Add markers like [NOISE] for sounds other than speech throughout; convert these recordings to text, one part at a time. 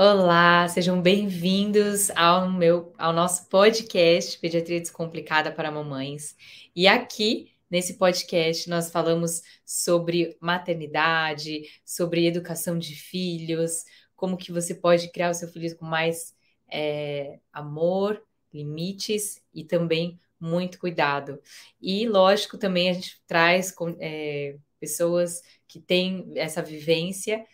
Olá, sejam bem-vindos ao meu ao nosso podcast Pediatria Descomplicada para Mamães. E aqui nesse podcast nós falamos sobre maternidade, sobre educação de filhos, como que você pode criar o seu filho com mais é, amor, limites e também muito cuidado. E lógico também a gente traz é, pessoas que têm essa vivência,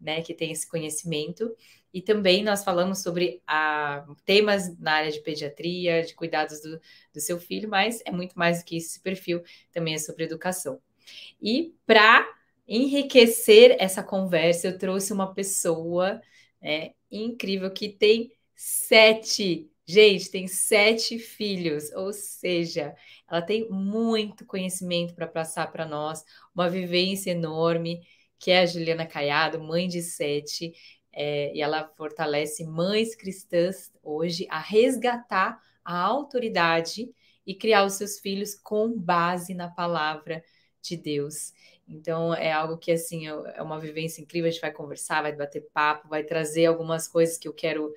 né, que têm esse conhecimento e também nós falamos sobre a, temas na área de pediatria, de cuidados do, do seu filho, mas é muito mais do que esse perfil, também é sobre educação. E para enriquecer essa conversa, eu trouxe uma pessoa né, incrível que tem sete, gente, tem sete filhos, ou seja, ela tem muito conhecimento para passar para nós, uma vivência enorme, que é a Juliana Caiado, mãe de sete, é, e ela fortalece mães cristãs hoje a resgatar a autoridade e criar os seus filhos com base na palavra de Deus. Então é algo que assim é uma vivência incrível. A gente vai conversar, vai bater papo, vai trazer algumas coisas que eu quero,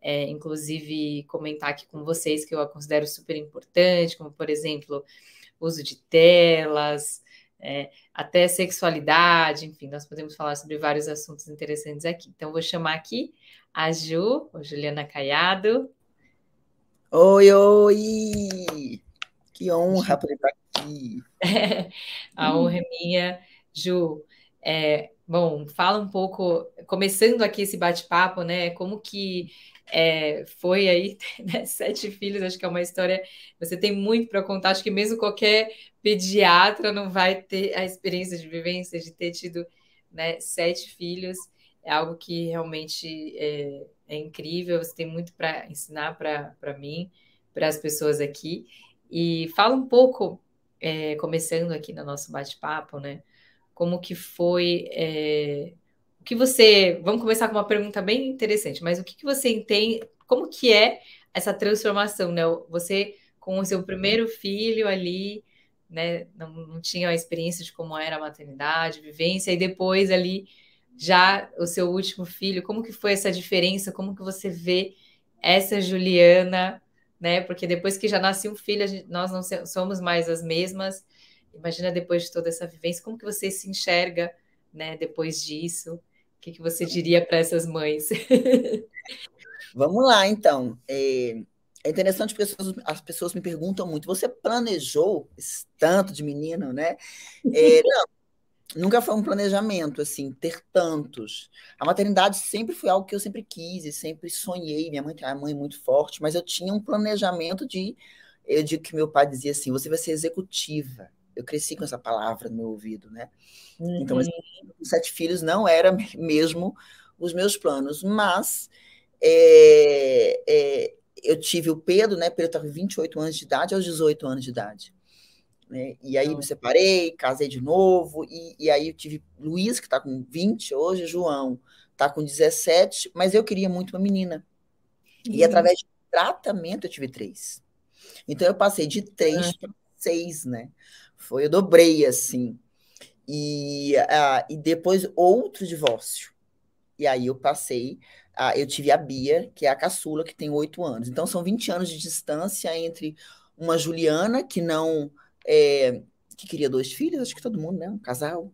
é, inclusive, comentar aqui com vocês que eu considero super importante, como por exemplo, uso de telas, é, até sexualidade, enfim, nós podemos falar sobre vários assuntos interessantes aqui. Então, vou chamar aqui a Ju, a Juliana Caiado. Oi, oi! Que honra poder estar aqui. [LAUGHS] a honra é minha. Ju, é, bom, fala um pouco, começando aqui esse bate-papo, né? Como que é, foi aí, [LAUGHS] né, sete filhos, acho que é uma história. Você tem muito para contar, acho que mesmo qualquer pediatra não vai ter a experiência de vivência de ter tido né, sete filhos. É algo que realmente é, é incrível. Você tem muito para ensinar para mim, para as pessoas aqui. E fala um pouco, é, começando aqui no nosso bate-papo, né? Como que foi é, o que você. Vamos começar com uma pergunta bem interessante, mas o que, que você entende? Como que é essa transformação, né? Você com o seu primeiro filho ali, né? Não, não tinha a experiência de como era a maternidade, vivência, e depois ali já o seu último filho, como que foi essa diferença? Como que você vê essa Juliana, né? Porque depois que já nasce um filho, gente, nós não somos mais as mesmas. Imagina depois de toda essa vivência, como que você se enxerga, né? Depois disso? Que, que você diria para essas mães? [LAUGHS] Vamos lá, então. É, é interessante porque as pessoas, as pessoas, me perguntam muito: você planejou esse tanto de menino, né? É, [LAUGHS] não, nunca foi um planejamento, assim, ter tantos. A maternidade sempre foi algo que eu sempre quis e sempre sonhei. Minha mãe tem uma mãe muito forte, mas eu tinha um planejamento de. Eu digo que meu pai dizia assim: você vai ser executiva eu cresci com essa palavra no meu ouvido, né? Uhum. Então, sete filhos não era mesmo os meus planos, mas é, é, eu tive o Pedro, né? Pedro estava com 28 anos de idade aos 18 anos de idade. Né? E aí me separei, casei de novo, e, e aí eu tive Luiz, que está com 20 hoje, João está com 17, mas eu queria muito uma menina. Uhum. E através de tratamento eu tive três. Então eu passei de três uhum. para seis, né? Foi, eu dobrei assim. E, uh, e depois outro divórcio. E aí eu passei, uh, eu tive a Bia, que é a caçula, que tem oito anos. Então são 20 anos de distância entre uma Juliana, que não. É, que queria dois filhos, acho que todo mundo, né? Um casal.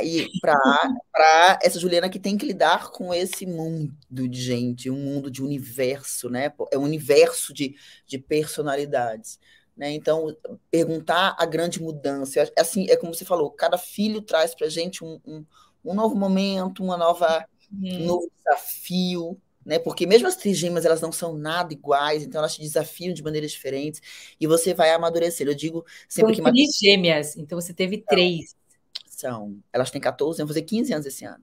E para essa Juliana que tem que lidar com esse mundo de gente, um mundo de universo, né? É um universo de, de personalidades. Né? Então, perguntar a grande mudança. Assim, é como você falou, cada filho traz para a gente um, um, um, novo momento, uma nova, um novo desafio, né? Porque mesmo as trigêmeas, elas não são nada iguais, então elas te desafiam de maneiras diferentes e você vai amadurecer. Eu digo sempre são que... trigêmeas, então você teve então, três são, elas têm 14, vão fazer 15 anos esse ano.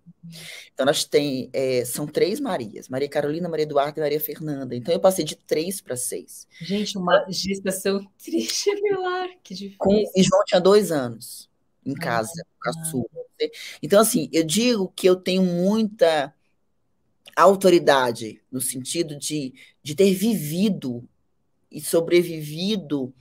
Então, elas têm, é, são três Marias, Maria Carolina, Maria Eduarda e Maria Fernanda. Então, eu passei de três para seis. Gente, uma gestação trigemelar, [LAUGHS] que difícil. Com, e João tinha dois anos em ah, casa, ah, Então, assim, eu digo que eu tenho muita autoridade no sentido de, de ter vivido e sobrevivido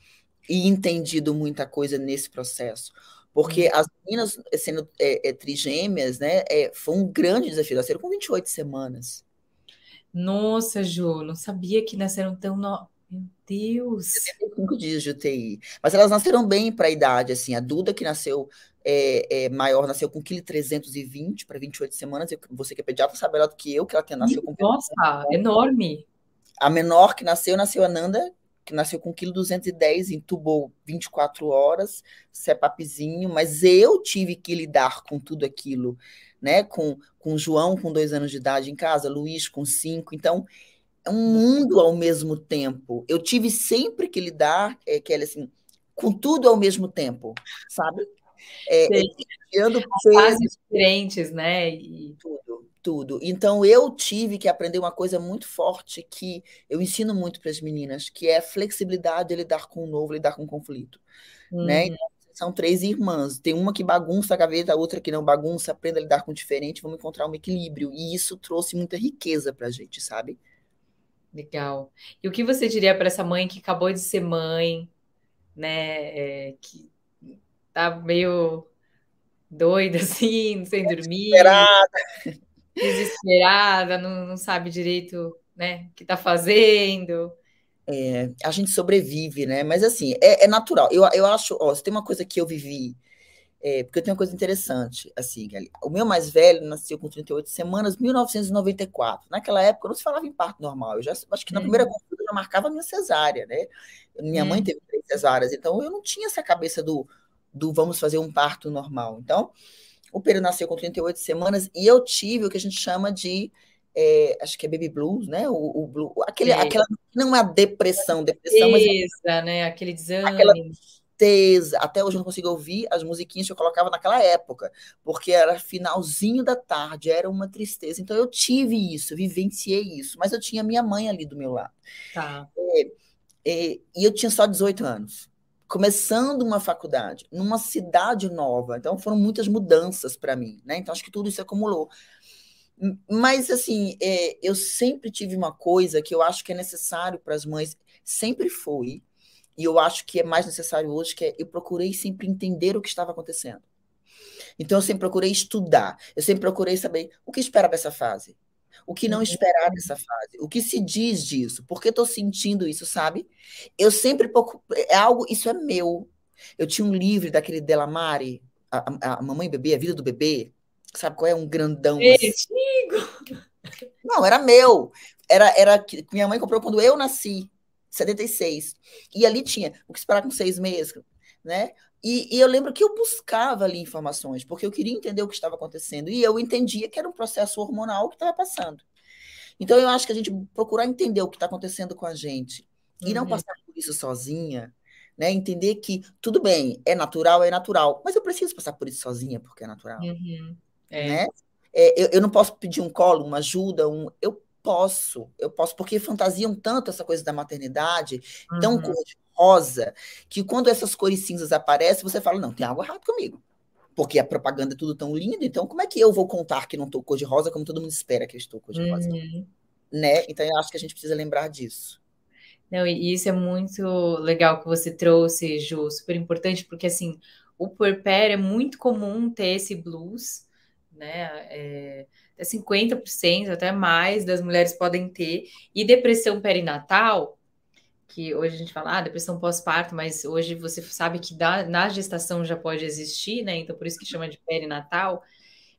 e entendido muita coisa nesse processo. Porque as meninas sendo é, é, trigêmeas, né, é, foi um grande desafio. Elas saíram com 28 semanas. Nossa, Ju, não sabia que nasceram tão no... Meu Deus! 75 dias de UTI. Mas elas nasceram bem para a idade, assim. A Duda, que nasceu é, é, maior, nasceu com 1,320 kg para 28 semanas. Você que é pediatra sabe melhor do que eu, que ela tem, nasceu com... Nossa, enorme! A menor que nasceu, nasceu a Nanda, que nasceu com 1,210 kg, entubou 24 horas, CEPAPzinho, mas eu tive que lidar com tudo aquilo, né? Com, com o João com dois anos de idade em casa, Luiz com cinco, então é um mundo ao mesmo tempo. Eu tive sempre que lidar, é, Kelly, assim, com tudo ao mesmo tempo, sabe? É, é, fases diferentes, né? E... Tudo tudo. Então eu tive que aprender uma coisa muito forte que eu ensino muito para as meninas, que é a flexibilidade de lidar com o novo, lidar com o conflito, né? uhum. né? Então, são três irmãs, tem uma que bagunça a gaveta, a outra que não bagunça, aprenda a lidar com o diferente, vamos encontrar um equilíbrio. E isso trouxe muita riqueza para a gente, sabe? Legal. E o que você diria para essa mãe que acabou de ser mãe, né? É, que tá meio doida [LAUGHS] assim, sem dormir. Esperada desesperada, não, não sabe direito né, o que está fazendo. É, a gente sobrevive, né? Mas assim, é, é, natural. Eu, eu acho, ó, se tem uma coisa que eu vivi, é, porque eu tenho uma coisa interessante, assim, o meu mais velho nasceu com 38 semanas, 1994. Naquela época não se falava em parto normal. Eu já acho que na primeira uhum. consulta eu já marcava a minha cesárea, né? Minha hum. mãe uhum. teve três cesáreas, então eu não tinha essa cabeça do, do vamos fazer um parto normal. Então, o Pedro nasceu com 38 semanas e eu tive o que a gente chama de é, acho que é baby blues, né? O, o blue, aquele, é. aquela não é a depressão, depressão, tristeza, mas né? Aquele desânimo. Aquela tristeza. Até hoje eu não consigo ouvir as musiquinhas que eu colocava naquela época, porque era finalzinho da tarde, era uma tristeza. Então eu tive isso, vivenciei isso, mas eu tinha minha mãe ali do meu lado. Tá. É, é, e eu tinha só 18 anos começando uma faculdade, numa cidade nova. Então foram muitas mudanças para mim, né? Então acho que tudo isso acumulou. Mas assim, é, eu sempre tive uma coisa que eu acho que é necessário para as mães, sempre foi, e eu acho que é mais necessário hoje, que é eu procurei sempre entender o que estava acontecendo. Então eu sempre procurei estudar, eu sempre procurei saber o que esperar dessa fase. O que não esperar dessa fase? O que se diz disso? Por que estou sentindo isso, sabe? Eu sempre é algo, isso é meu. Eu tinha um livro daquele Delamare, a, a, a Mamãe Bebê, A Vida do Bebê. Sabe qual é? Um grandão. Assim. Não, era meu. Era, era que minha mãe comprou quando eu nasci, 76. E ali tinha o que esperar com seis meses, né? E, e, eu lembro que eu buscava ali informações, porque eu queria entender o que estava acontecendo. E eu entendia que era um processo hormonal que estava passando. Então, eu acho que a gente procurar entender o que está acontecendo com a gente e uhum. não passar por isso sozinha, né? Entender que tudo bem, é natural, é natural, mas eu preciso passar por isso sozinha porque é natural. Uhum. É. Né? É, eu, eu, não posso pedir um colo, uma ajuda, um. Eu posso, eu posso, porque fantasiam tanto essa coisa da maternidade, uhum. tão cor de rosa, que quando essas cores cinzas aparecem, você fala, não, tem algo errado comigo. Porque a propaganda é tudo tão lindo, então como é que eu vou contar que não estou cor de rosa como todo mundo espera que eu estou cor de uhum. rosa? Né? Então eu acho que a gente precisa lembrar disso. Não, e isso é muito legal que você trouxe, Ju, super importante, porque assim, o puerpério é muito comum ter esse blues, né? É, até 50%, até mais das mulheres podem ter, e depressão perinatal que hoje a gente fala, ah, depressão pós-parto, mas hoje você sabe que da, na gestação já pode existir, né? Então, por isso que chama de perinatal,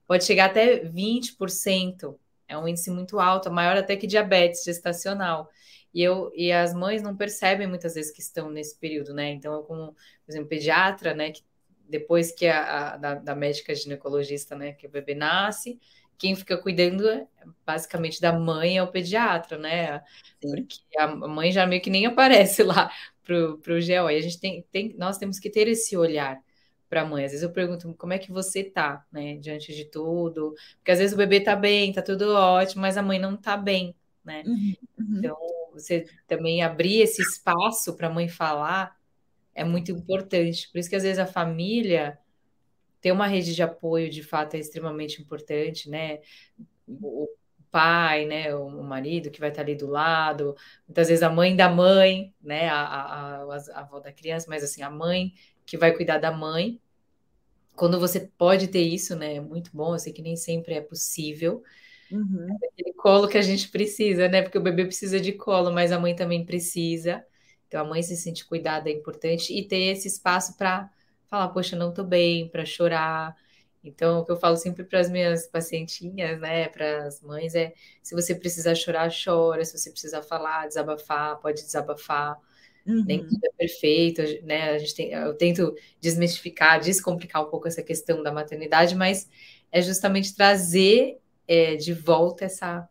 pode chegar até 20%. É um índice muito alto, maior até que diabetes gestacional. E, eu, e as mães não percebem muitas vezes que estão nesse período, né? Então, eu, como, por exemplo, pediatra, né? Que depois que a, a da, da médica ginecologista, né? Que o bebê nasce, quem fica cuidando basicamente da mãe é o pediatra, né? Sim. Porque a mãe já meio que nem aparece [LAUGHS] lá pro, pro GO. E a gente tem, tem, nós temos que ter esse olhar para a mãe. Às vezes eu pergunto como é que você tá, né? Diante de tudo. Porque às vezes o bebê tá bem, tá tudo ótimo, mas a mãe não tá bem, né? Uhum, uhum. Então, você também abrir esse espaço para a mãe falar é muito importante. Por isso que às vezes a família ter uma rede de apoio de fato é extremamente importante, né? O pai, né, o marido que vai estar ali do lado, muitas vezes a mãe da mãe, né, a, a, a, a avó da criança, mas assim, a mãe que vai cuidar da mãe. Quando você pode ter isso, né, é muito bom, eu sei que nem sempre é possível, Uhum. Aquele colo que a gente precisa, né? Porque o bebê precisa de colo, mas a mãe também precisa. Então a mãe se sente cuidada é importante e ter esse espaço para falar, poxa, não tô bem, para chorar. Então, o que eu falo sempre para as minhas pacientinhas, né, para as mães, é: se você precisar chorar, chora. Se você precisar falar, desabafar, pode desabafar. Uhum. Nem tudo é perfeito, né? A gente tem, eu tento desmistificar, descomplicar um pouco essa questão da maternidade, mas é justamente trazer é, de volta essa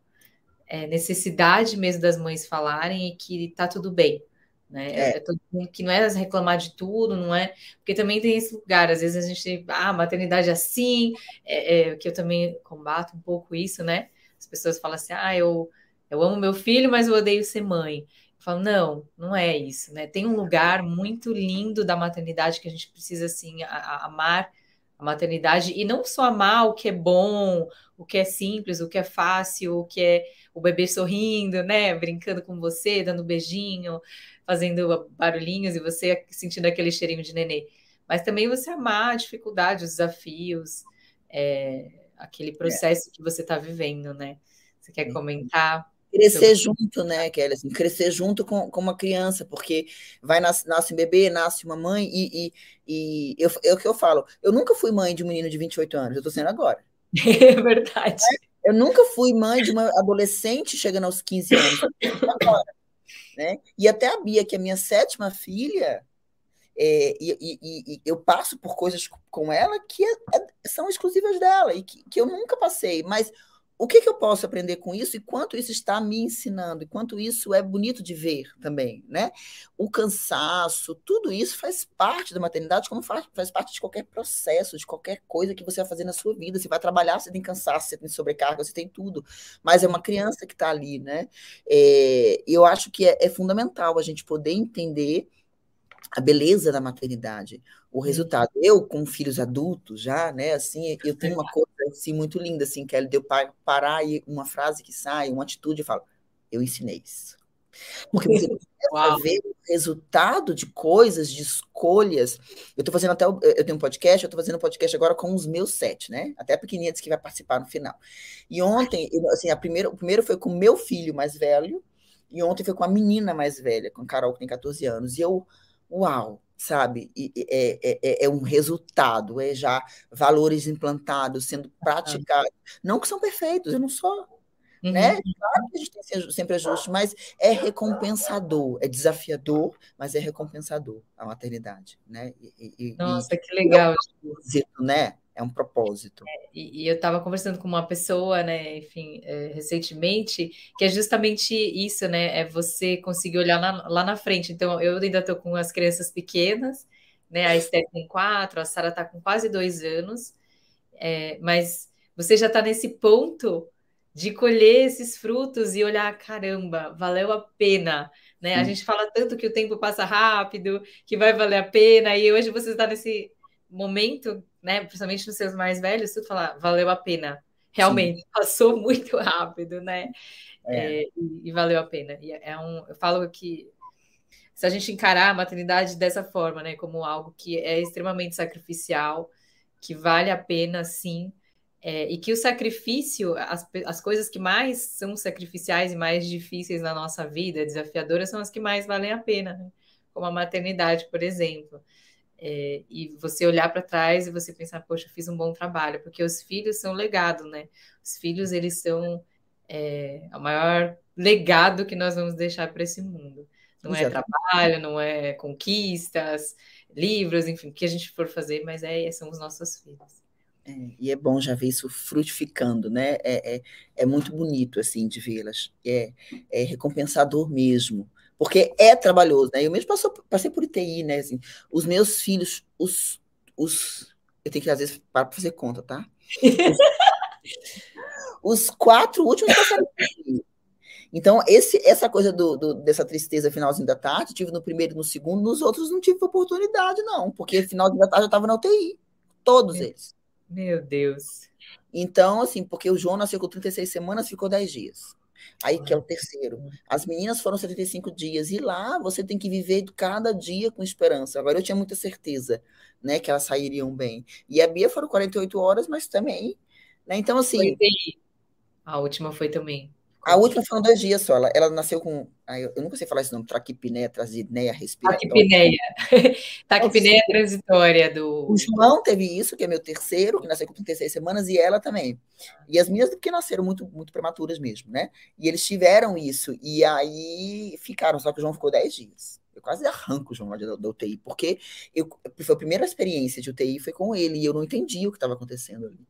é, necessidade mesmo das mães falarem e que tá tudo bem. Né? É. é todo mundo que não é reclamar de tudo, não é? Porque também tem esse lugar, às vezes a gente, ah, maternidade é assim, é, é, que eu também combato um pouco isso, né? As pessoas falam assim, ah, eu, eu amo meu filho, mas eu odeio ser mãe. Eu falo, não, não é isso, né? Tem um lugar muito lindo da maternidade que a gente precisa, assim, a, a amar a maternidade e não só amar o que é bom, o que é simples, o que é fácil, o que é o bebê sorrindo, né, brincando com você, dando beijinho, fazendo barulhinhos e você sentindo aquele cheirinho de nenê. Mas também você amar a dificuldade, os desafios, é, aquele processo é. que você está vivendo, né? Você quer comentar? Crescer junto, né, Kelly? Assim, crescer junto com, com uma criança, porque vai nasce, nasce um bebê, nasce uma mãe, e, e, e eu, é o que eu falo. Eu nunca fui mãe de um menino de 28 anos, eu tô sendo agora. [LAUGHS] É verdade. Eu nunca fui mãe de uma adolescente chegando aos 15 anos, agora. [LAUGHS] Né? E até a Bia, que é minha sétima filha, é, e, e, e, eu passo por coisas com ela que é, é, são exclusivas dela e que, que eu nunca passei, mas o que, que, eu posso aprender com isso e quanto isso está me ensinando, e quanto isso é bonito de ver também, né? O cansaço, tudo isso faz parte da maternidade, como faz, faz parte de qualquer processo, de qualquer coisa que você vai fazer na sua vida. Você vai trabalhar, você tem cansaço, você tem sobrecarga, você tem tudo, mas é uma criança que está ali, né? É, eu acho que é, é fundamental a gente poder entender a beleza da maternidade, o resultado. Eu, com filhos adultos já, né, assim, eu tenho uma coisa assim, muito linda, assim, que é de eu parar e uma frase que sai, uma atitude, e falo, eu ensinei isso. Porque você [LAUGHS] começa ver o resultado de coisas, de escolhas. Eu estou fazendo até. Eu tenho um podcast, eu estou fazendo um podcast agora com os meus sete, né? Até a pequenininha disse que vai participar no final. E ontem, assim, a primeira, o primeiro foi com o meu filho mais velho, e ontem foi com a menina mais velha, com a Carol, que tem 14 anos. E eu uau, sabe? É, é, é, é, um resultado, é já valores implantados, sendo praticados. Não que são perfeitos, eu não sou. Uhum. Né? Claro que a gente tem sempre ajuste, mas é recompensador, é desafiador, mas é recompensador a maternidade. Né? E, e, Nossa, e, que legal. É um né? É um propósito. É, e, e, eu estava conversando com uma pessoa, né, enfim, é, recentemente, que é justamente isso, né, é você conseguir olhar na, lá na frente. Então, eu ainda estou com as crianças pequenas, né, a Esther tem quatro, a Sara está com quase dois anos, é, mas você já está nesse ponto de colher esses frutos e olhar, caramba, valeu a pena, né? A gente fala tanto que o tempo passa rápido, que vai valer a pena, e hoje você está nesse momento né, principalmente nos seus mais velhos, tu falar, valeu a pena. Realmente, Sim. passou [LAUGHS] muito rápido, né? É. É, e, e, valeu a pena. E é um, eu falo que se a gente encarar a maternidade dessa forma, né, como algo que é extremamente sacrificial, que vale a pena, sim, é, e que o sacrifício, as, as coisas que mais são sacrificiais e mais difíceis na nossa vida, desafiadoras, são as que mais valem a pena, né? como a maternidade, por exemplo. É, e você olhar para trás e você pensar, poxa, fiz um bom trabalho, porque os filhos são legado, né? Os filhos, eles são é, o maior legado que nós vamos deixar para esse mundo. Não é Exato. é trabalho, não é conquistas, livros, enfim, o que a gente for fazer, mas é, são os nossos filhos. É, e é bom já ver isso frutificando, né? É, é, é muito bonito, assim, de vê-las. É, é recompensador mesmo porque é trabalhoso, né? Eu mesmo passo, passei por ITI, né? Assim, os meus filhos, os, os. Eu tenho que, às vezes, parar para fazer conta, tá? [LAUGHS] Os, quatro últimos passaram por Então, esse, essa coisa do, do, dessa tristeza finalzinho da tarde, tive no primeiro e no segundo, nos outros não tive oportunidade, não, porque final da tarde eu estava na UTI. Todos meu, eles. Meu Deus. Então, assim, porque o João nasceu com 36 semanas, ficou 10 dias. Aí que é o terceiro. As meninas foram 75 dias e lá você tem que viver cada dia com esperança. Agora eu tinha muita certeza, né, que elas sairiam bem. E a Bia foram 48 horas, mas também, né? Então assim, A última foi também. A última foram dois dias só. Ela, ela nasceu com. eu nunca sei falar esse nome, traquipneia, trasidneia, respiratória. Taquipneia. [LAUGHS] Taquipneia transitória do. O João teve isso, que é meu terceiro, que nasceu com 36 semanas, e ela também. E as minhas, porque nasceram muito, muito prematuras mesmo, né? E eles tiveram isso, e aí ficaram, só que o João ficou 10 dias. Eu quase arranco o João lá da, da UTI, porque eu, foi a primeira experiência de UTI foi com ele, e eu não entendi o que estava acontecendo ali.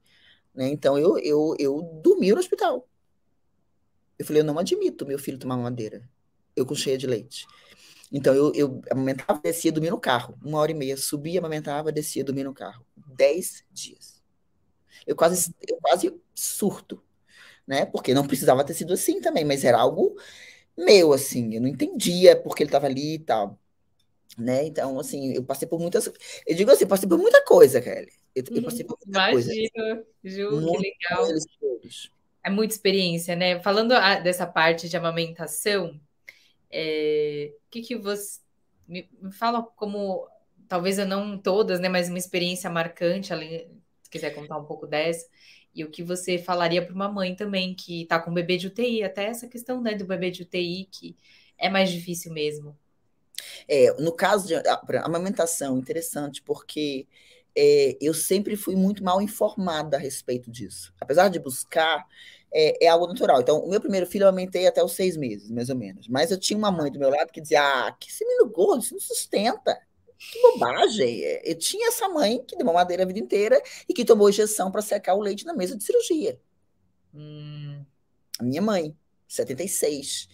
Né? Então eu, eu, eu dormi no hospital. Eu falei, eu não admito meu filho tomar madeira. Eu com cheia de leite. Então eu, eu amamentava, descia, dormia no carro. Uma hora e meia, subia, amamentava, descia, dormia no carro. Dez dias. Eu quase, eu quase surto, né? Porque não precisava ter sido assim também, mas era algo meu, assim. Eu não entendia porque ele estava ali e tal. Né? Então, assim, eu passei por muitas. Eu digo assim, passei por muita coisa, Kelly. Eu, eu passei por muita Imagino, coisa. Ju, que legal. É muita experiência, né? Falando a, dessa parte de amamentação, é, que, que você me, me, fala como talvez eu não todas, né? Mas uma experiência marcante, além, se quiser contar um pouco dessa, e o que você falaria para uma mãe também que está com bebê de UTI, até essa questão né, do bebê de UTI, que é mais difícil mesmo. É, no caso de amamentação, interessante, porque é, eu sempre fui muito mal informada a respeito disso. Apesar de buscar, é, é, algo natural. Então, o meu primeiro filho eu aumentei até os seis meses, mais ou menos. Mas eu tinha uma mãe do meu lado que dizia: Ah, que esse menino gordo, isso não sustenta. Que bobagem. Eu tinha essa mãe que deu uma madeira a vida inteira e que tomou injeção para secar o leite na mesa de cirurgia. Hum. A minha mãe, 76.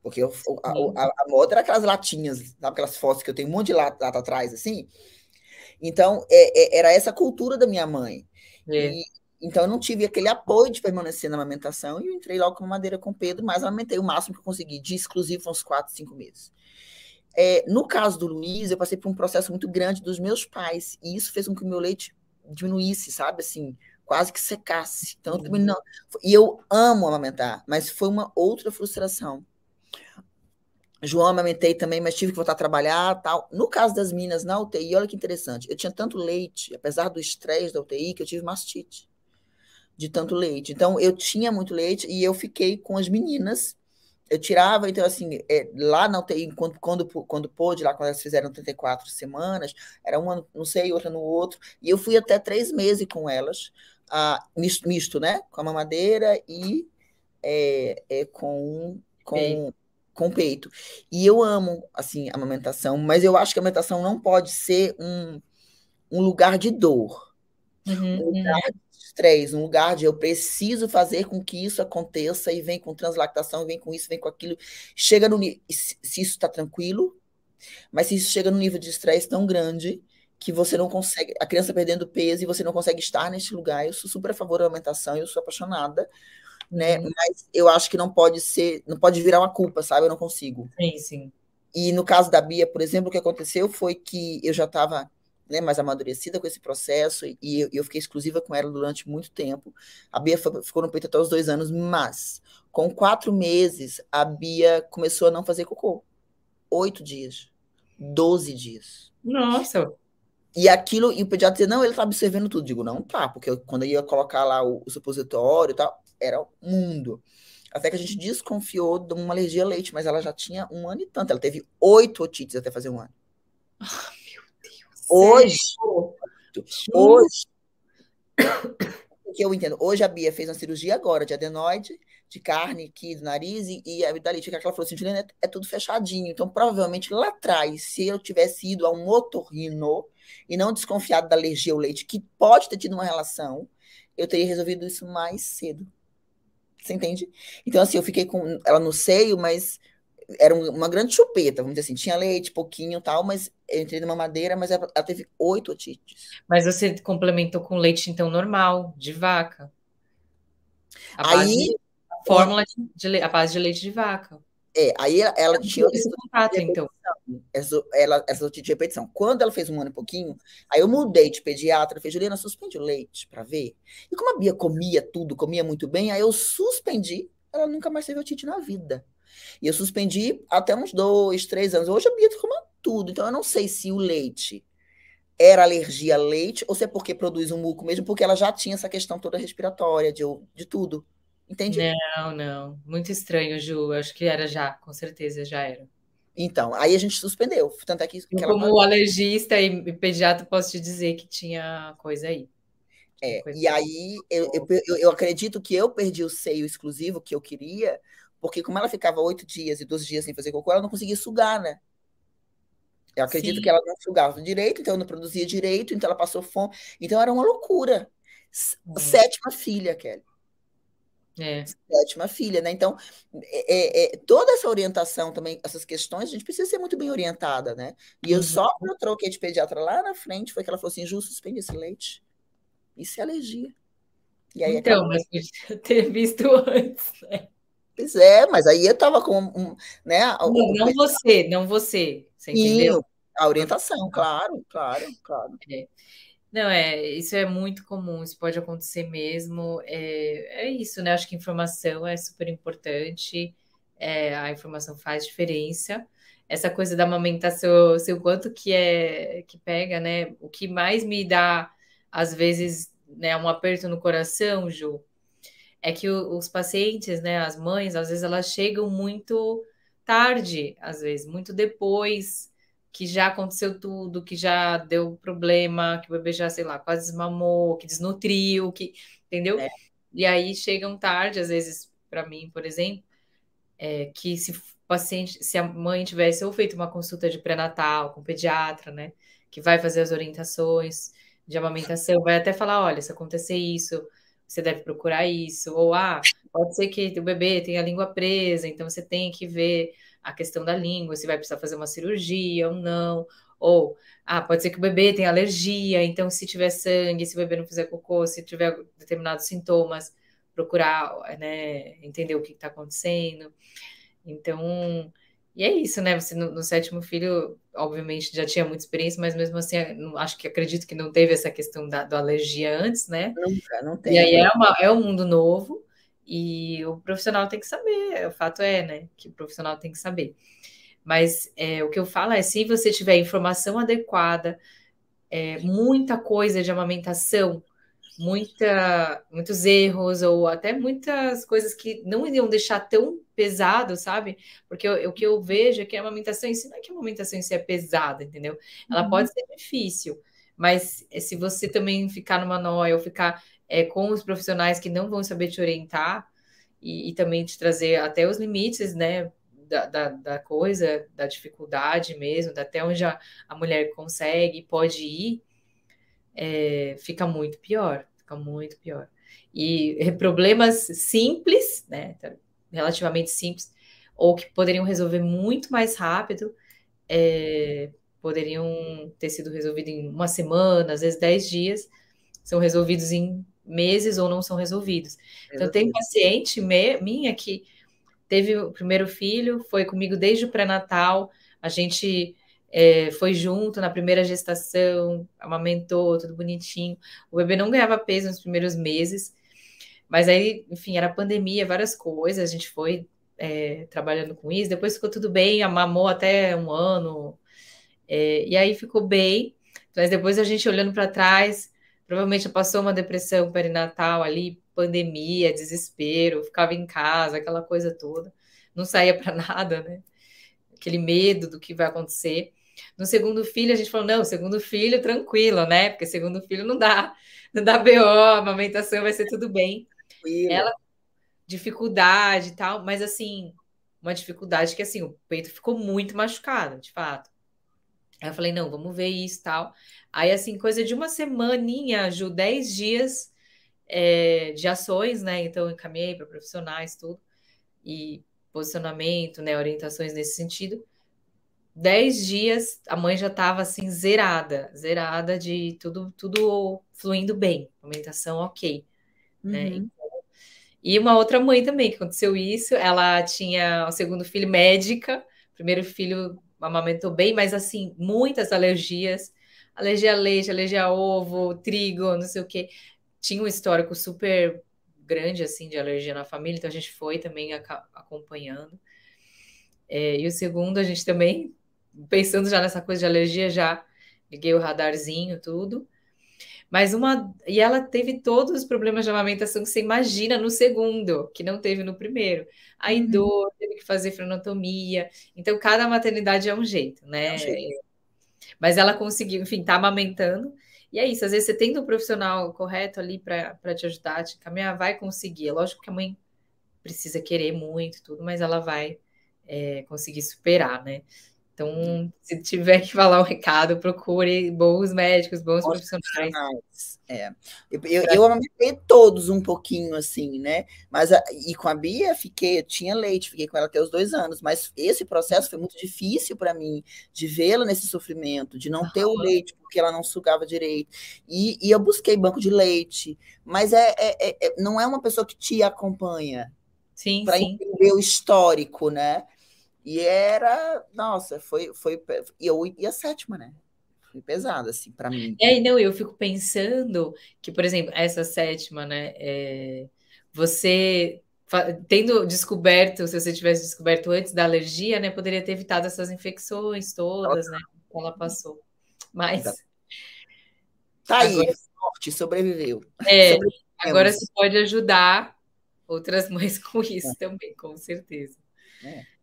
Porque eu, a, a, a, moda era aquelas latinhas, sabe aquelas fotos que eu tenho um monte de lata, lata atrás, assim? Então, é, é, era essa cultura da minha mãe. É. E, então, eu não tive aquele apoio de permanecer na amamentação e eu entrei logo com madeira com Pedro, mas amamentei o máximo que eu consegui, de exclusivo, uns quatro, cinco meses. É, no caso do Luiz, eu passei por um processo muito grande dos meus pais, e isso fez com que o meu leite diminuísse, sabe? Assim, quase que secasse. Então, eu também não. E eu amo amamentar, mas foi uma outra frustração. João amamentei também, mas tive que voltar a trabalhar tal. No caso das minas na UTI, olha que interessante. Eu tinha tanto leite, apesar do estresse da UTI, que eu tive mastite de tanto leite. Então, eu tinha muito leite e eu fiquei com as meninas. Eu tirava, então, assim, é, lá na UTI, quando, quando, quando pôde, lá quando elas fizeram 34 semanas, era uma, não sei, outra no outro, e eu fui até três meses com elas, ah, misto, misto, né? Com a mamadeira e é, é, com, com, com peito. E eu amo, assim, a amamentação, mas eu acho que a amamentação não pode ser um, um lugar de dor. Uhum, um lugar uhum. de estresse, um lugar de eu preciso fazer com que isso aconteça e vem com translactação, vem com isso, vem com aquilo. Chega no se isso está tranquilo, mas se isso chega no nível de estresse tão grande que você não consegue, a criança perdendo peso e você não consegue estar neste lugar. Eu sou super a favor da alimentação, eu sou apaixonada, né? Uhum. Mas eu acho que não pode ser, não pode virar uma culpa, sabe? Eu não consigo. Sim, sim. E no caso da Bia, por exemplo, o que aconteceu foi que eu já estava né, mais amadurecida com esse processo e, e eu fiquei exclusiva com ela durante muito tempo. A Bia foi, ficou no peito até os dois anos, mas com quatro meses a Bia começou a não fazer cocô. Oito dias, doze dias. Nossa! E aquilo, e o pediatra dizia, não, ele tá observando tudo. Digo, não tá, porque eu, quando eu ia colocar lá o, o supositório e tal, era o mundo. Até que a gente desconfiou de uma alergia a leite, mas ela já tinha um ano e tanto. Ela teve oito otites até fazer um ano. Oh, meu Deus. Hoje, hoje, [COUGHS] o que eu entendo, hoje a Bia fez uma cirurgia agora de adenoide, de carne aqui do nariz e, e a amidalite, que ela falou assim, Juliana, é, é tudo fechadinho. Então, provavelmente lá atrás, se eu tivesse ido a um otorrino e não desconfiado da alergia ao leite, que pode ter tido uma relação, eu teria resolvido isso mais cedo. Você entende? Então, assim, eu fiquei com ela no seio, mas era uma grande chupeta, vamos dizer assim. Tinha leite, pouquinho tal, mas eu entrei numa madeira, mas ela, ela teve oito otites. Mas você complementou com leite, então, normal, de vaca. A Aí. a fórmula de, de, a base de leite de vaca. É, aí ela, ela tinha esse contato, então. Essa, ela, essa de repetição. Quando ela fez um ano e pouquinho, aí eu mudei de pediatra, fez Juliana, suspende o leite para ver. E como a Bia comia tudo, comia muito bem, aí eu suspendi, ela nunca mais teve otite na vida. E eu suspendi até uns dois, três anos. Hoje a Bia toma tudo, então eu não sei se o leite era alergia a leite ou se é porque produz um muco mesmo, porque ela já tinha essa questão toda respiratória, de, de tudo. Entendi. Não, não. Muito estranho, Ju. Eu acho que era já, com certeza já era. Então, aí a gente suspendeu. Tanto é que. que como mandou... alergista e pediatra, posso te dizer que tinha coisa aí. É, e aí eu, eu, eu, acredito que eu perdi o seio exclusivo que eu queria, porque como ela ficava oito dias e doze dias sem fazer cocô, ela não conseguia sugar, né? Eu acredito Sim. que ela não sugava direito, então não produzia direito, então ela passou fome. Então era uma loucura. Uhum. Sétima filha, Kelly. É. Sétima filha, né? Então, é, é, é, toda essa orientação também, essas questões, a gente precisa ser muito bem orientada, né? E eu uhum. só eu troquei de pediatra lá na frente, foi que ela falou assim: Ju, suspende esse leite. Isso é alergia. E aí então, acabou... mas podia ter visto [LAUGHS] antes, né? Pois é, mas aí eu tava com um, né? Não, não você, não você. Você entendeu? A orientação, claro, claro, claro. É. Não, é, isso é muito comum, isso pode acontecer mesmo. É, é isso, né? Acho que informação é super importante, é, a informação faz diferença. Essa coisa da amamentação, eu sei o quanto que é que pega, né? O que mais me dá, às vezes, né, um aperto no coração, Ju, é que os pacientes, né, as mães, às vezes elas chegam muito tarde, às vezes, muito depois que já aconteceu tudo, que já deu problema, que o bebê já, sei lá, quase desmamou, que desnutriu, que, entendeu? É. E aí chegam tarde, às vezes, para mim, por exemplo, é, que se paciente, se a mãe tivesse ou feito uma consulta de pré-natal com o pediatra, né, que vai fazer as orientações de amamentação, vai até falar, olha, se acontecer isso, você deve procurar isso, ou ah, pode ser que o bebê tenha a língua presa, então você tem que ver a questão da língua, se vai precisar fazer uma cirurgia ou não, ou ah, pode ser que o bebê tenha alergia, então se tiver sangue, se o bebê não fizer cocô, se tiver determinados sintomas, procurar, né, entender o que está acontecendo. Então, e é isso, né? Você no, no, sétimo filho, obviamente, já tinha muita experiência, mas mesmo assim, acho que acredito que não teve essa questão da, da alergia antes, né? Nunca, não tem. E aí é, uma, é um mundo novo. E o profissional tem que saber, o fato é, né, que o profissional tem que saber. Mas é, o que eu falo é, se você tiver informação adequada, é, muita coisa de amamentação, muita, muitos erros, ou até muitas coisas que não iriam deixar tão pesado, sabe? Porque eu, o que eu vejo é que a amamentação em si não é que a amamentação em si é pesada, entendeu? Ela uhum. pode ser difícil, mas se você também ficar numa noia ou ficar é, com os profissionais que não vão saber te orientar e, e também te trazer até os limites, né? Da, da, da, coisa, da dificuldade mesmo, até onde a, a mulher consegue, pode ir, é, fica muito pior, fica muito pior. E [LAUGHS] problemas simples, né, relativamente simples, ou que poderiam resolver muito mais rápido, é, poderiam ter sido resolvidos em uma semana, às vezes dez dias, são resolvidos em meses ou não são resolvidos. Então, tem paciente minha que teve o primeiro filho, foi comigo desde o pré-natal, a gente é, foi junto na primeira gestação, amamentou, tudo bonitinho. O bebê não ganhava peso nos primeiros meses, mas aí, enfim, era pandemia, várias coisas, a gente foi é, trabalhando com isso, depois ficou tudo bem, amamou até um ano, é, e aí ficou bem, mas depois a gente olhando para trás, Provavelmente passou uma depressão perinatal ali, pandemia, desespero, ficava em casa, aquela coisa toda. Não saía para [LAUGHS] nada, né? Aquele medo do que vai acontecer. No segundo filho, a gente falou: não, segundo filho, tranquilo, né? Porque segundo filho não dá, [LAUGHS] não dá BO, a amamentação vai ser tudo bem. Tranquilo. Ela, dificuldade e tal, mas assim, uma dificuldade que assim, o peito ficou muito machucado, de fato. Aí eu falei, não, vamos ver isso e tal. Aí, assim, coisa de uma semaninha, Ju, 10 dias é, de ações, né? Então, eu encaminhei para profissionais, tudo. E posicionamento, né? Orientações nesse sentido. 10 dias, a mãe já estava, assim, zerada. Zerada de tudo, tudo fluindo bem. Alimentação ok. Né? Uhum. Né? E uma outra mãe também, que aconteceu isso. Ela tinha o segundo filho médica. Primeiro filho amamentou bem, mas assim, muitas alergias, alergia a leite, alergia a ovo, trigo, não sei o que. Tinha um histórico super grande, assim, de alergia na família, então a gente foi também acompanhando. É, e o segundo, a gente também, [LAUGHS] pensando já nessa coisa de alergia, já liguei o radarzinho, tudo. Mas uma. E ela teve todos os problemas de amamentação que você imagina no segundo, que não teve no primeiro. Aí uhum. dor, teve que fazer frenotomia. Então, cada maternidade é um jeito, né? É um jeito. Mas ela conseguiu, enfim, tá amamentando. E é isso, às vezes você tendo um profissional correto ali para te ajudar, te caminhar, vai conseguir. É lógico que a mãe precisa querer muito, tudo, mas ela vai é, conseguir superar, né? Então, se tiver que falar um recado, procure bons médicos, bons, profissionais. É. Eu, eu, eu amamentei todos um pouquinho, assim, né? Mas a, e com a Bia, fiquei, eu tinha leite, fiquei com ela até os dois anos, mas esse processo foi muito difícil para mim, de vê-la nesse sofrimento, de não uhum. ter o leite, porque ela não sugava direito. E, e eu busquei banco de leite, mas é, é, é, é não é uma pessoa que te acompanha. Sim, para entender o histórico, né? E era, nossa, foi, foi, e eu e a sétima, né? Foi pesada, assim, para mim. É, não, eu fico pensando que, por exemplo, essa sétima, né? É, você tendo descoberto, se você tivesse descoberto antes da alergia, né, poderia ter evitado essas infecções todas, né, que ela passou. Mas tá aí, agora, sorte, sobreviveu. É, [LAUGHS] agora se pode ajudar outras mães com isso é. também, com certeza. É.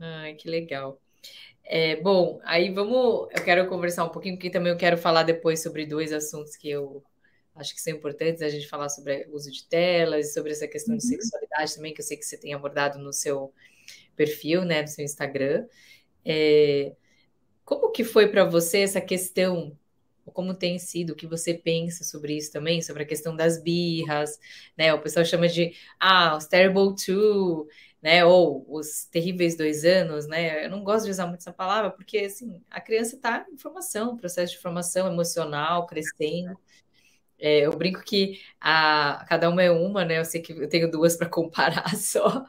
Ai, que legal. É, bom, aí vamos. Eu quero conversar um pouquinho, porque também eu quero falar depois sobre dois assuntos que eu acho que são importantes a gente falar sobre o uso de telas, sobre essa questão uhum. de sexualidade também, que eu sei que você tem abordado no seu perfil, né, no seu Instagram. É, como que foi para você essa questão? Como tem sido? O que você pensa sobre isso também? Sobre a questão das birras, né? O pessoal chama de ah, os terrible two, né? Ou os terríveis dois anos, né? Eu não gosto de usar muito essa palavra, porque assim, a criança está em formação, processo de formação emocional, crescendo. É, eu brinco que a, cada uma é uma, né? Eu sei que eu tenho duas para comparar [LAUGHS] só,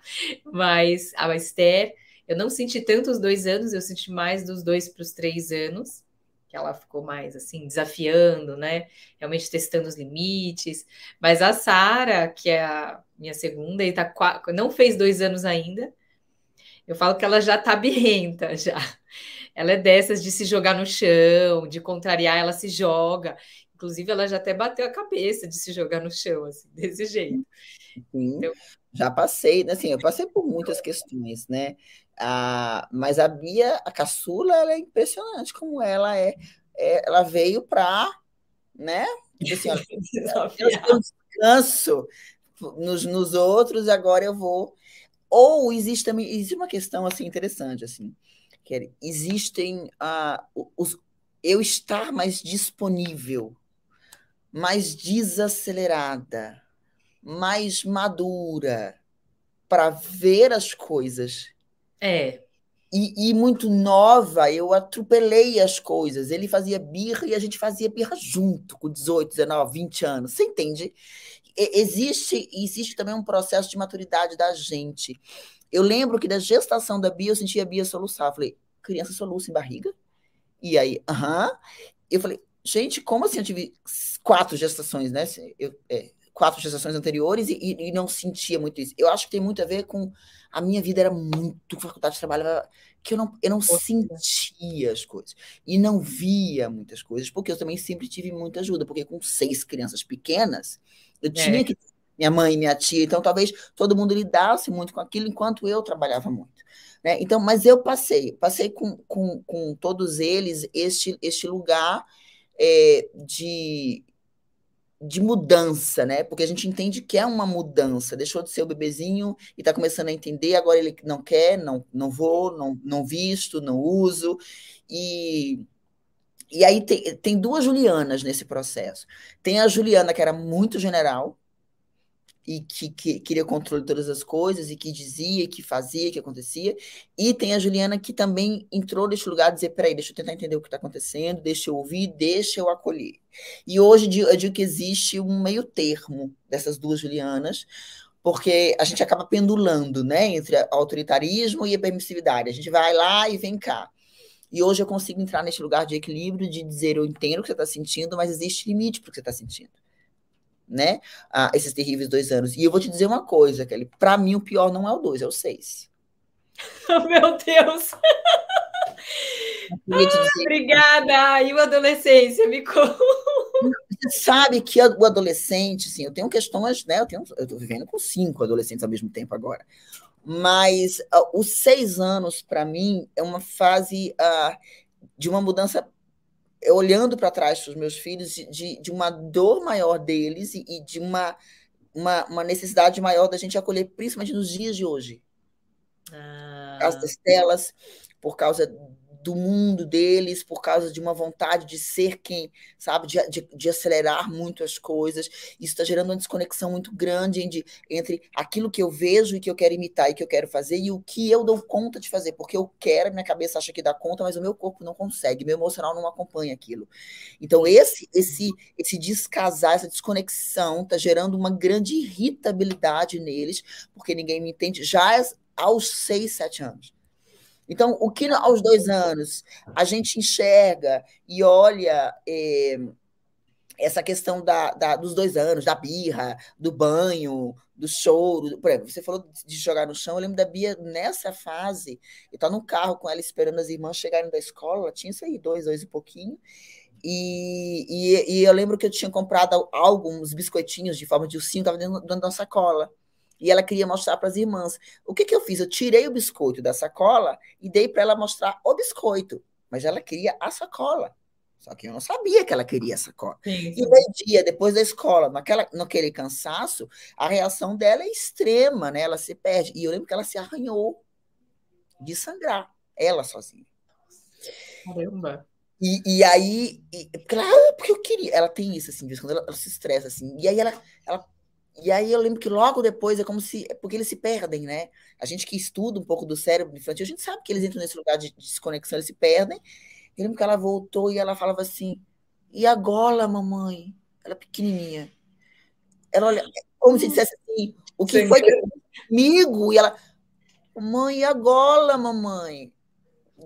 mas a Esther, eu não senti tanto os dois anos, eu senti mais dos dois para os três anos que ela ficou mais assim desafiando, né? Realmente testando os limites. Mas a Sara, que é a minha segunda, e tá não fez dois anos ainda. Eu falo que ela já tá birrenta [LAUGHS] já. Ela é dessas de se jogar no chão, de contrariar, ela se joga. Inclusive, ela já até bateu a cabeça de se jogar no chão, assim, [LAUGHS] desse jeito. Sim, então... já passei, assim, eu passei por muitas questões, né? Ah, mas a Bia, a caçula, ela é impressionante como ela é. é ela veio para, né? Tipo assim, ela, [LAUGHS] ela um descanso nos, nos outros, agora eu vou. Ou existe também existe uma questão assim interessante assim, que é, existem ah, os, eu estar mais disponível, mais desacelerada, mais madura para ver as coisas é. E, e, muito nova, eu atropelei as coisas. Ele fazia birra e a gente fazia birra junto, com 18, 19, 20 anos. Você entende? E, existe, existe também um processo de maturidade da gente. Eu lembro que da gestação da Bia, eu sentia a Bia soluçar. Falei, criança soluça em barriga? E aí, aham. Uh -huh. Eu falei, gente, como assim? Eu tive quatro gestações, né? Eu, é, quatro gestações anteriores e, e, não sentia muito isso. Eu acho que tem muito a ver com a minha vida era muito faculdade de trabalho que eu não, eu não sentia as coisas e não via muitas coisas porque eu também sempre tive muita ajuda porque com seis crianças pequenas eu é. tinha que minha mãe e minha tia então talvez todo mundo lidasse muito com aquilo enquanto eu trabalhava muito né? então mas eu passei passei com, com, com todos eles este este lugar é, de de mudança, né? Porque a gente entende que é uma mudança. Deixou de ser o bebezinho e está começando a entender. Agora ele não quer, não, não vou, não, não visto, não uso. E, e aí tem, tem duas Julianas nesse processo. Tem a Juliana, que era muito general, e que, que, queria controle de todas as coisas e que dizia, que fazia, que acontecia. E tem a Juliana que também entrou nesse lugar de dizer: peraí, deixa eu tentar entender o que está acontecendo, deixa eu ouvir, deixa eu acolher. E hoje eu digo que existe um meio termo dessas duas Julianas, porque a gente acaba pendulando né, entre autoritarismo e a permissividade. A gente vai lá e vem cá. E hoje eu consigo entrar nesse lugar de equilíbrio, de dizer: eu entendo o que você está sentindo, mas existe limite para o que você está sentindo né? Ah, esses terríveis dois anos. E eu vou te dizer uma coisa, Kelly. Para mim, o pior não é o dois, é o seis. [LAUGHS] Meu Deus! Ah, obrigada! E uma adolescência, me conta. você sabe que o adolescente, assim, eu tenho questões, né? Eu tenho, eu tô vivendo com cinco adolescentes ao mesmo tempo agora. Mas uh, os seis anos, para mim, é uma fase uh, de uma mudança olhando para trás para os meus filhos, de, de uma dor maior deles e, e de uma, uma, uma, necessidade maior da gente acolher, principalmente nos dias de hoje. Ah. Por causa das telas, por causa do mundo deles por causa de uma vontade de ser quem, sabe, de, de, de acelerar muito as coisas. Isso está gerando uma desconexão muito grande entre, entre aquilo que eu vejo e que eu quero imitar e que eu quero fazer e o que eu dou conta de fazer, porque eu quero, minha cabeça acha que dá conta, mas o meu corpo não consegue, meu emocional não acompanha aquilo. Então, esse, esse, esse descasar, essa desconexão está gerando uma grande irritabilidade neles, porque ninguém me entende já aos seis, sete anos. Então, o que aos dois anos a gente enxerga e olha é, essa questão da, da, dos dois anos, da birra, do banho, do choro. Por exemplo, você falou de jogar no chão. Eu lembro da Bia nessa fase. Eu estava no carro com ela esperando as irmãs chegarem da escola. Ela tinha isso aí, dois, dois e pouquinho. E, e, e, eu lembro que eu tinha comprado alguns biscoitinhos de forma de ursinho, estava dentro, dentro da sacola e ela queria mostrar para as irmãs. O que, que eu fiz? Eu tirei o biscoito da sacola e dei para ela mostrar o biscoito, mas ela queria a sacola. Só que eu não sabia que ela queria a sacola. Sim. E meio-dia, depois da escola, naquela, naquele cansaço, a reação dela é extrema, né? Ela se perde. E eu lembro que ela se arranhou de sangrar, ela sozinha. Caramba. E, e aí, e, claro, porque eu queria. Ela tem isso, assim, quando ela, ela se estressa, assim. E aí ela, ela e aí eu lembro que logo depois é como se. É porque eles se perdem, né? A gente que estuda um pouco do cérebro infantil, a gente sabe que eles entram nesse lugar de desconexão, eles se perdem. Eu lembro que ela voltou e ela falava assim: e a gola, mamãe? Ela pequenininha. Ela olha, como se dissesse assim: o que Sim. foi comigo? E ela, mãe, e a gola, mamãe?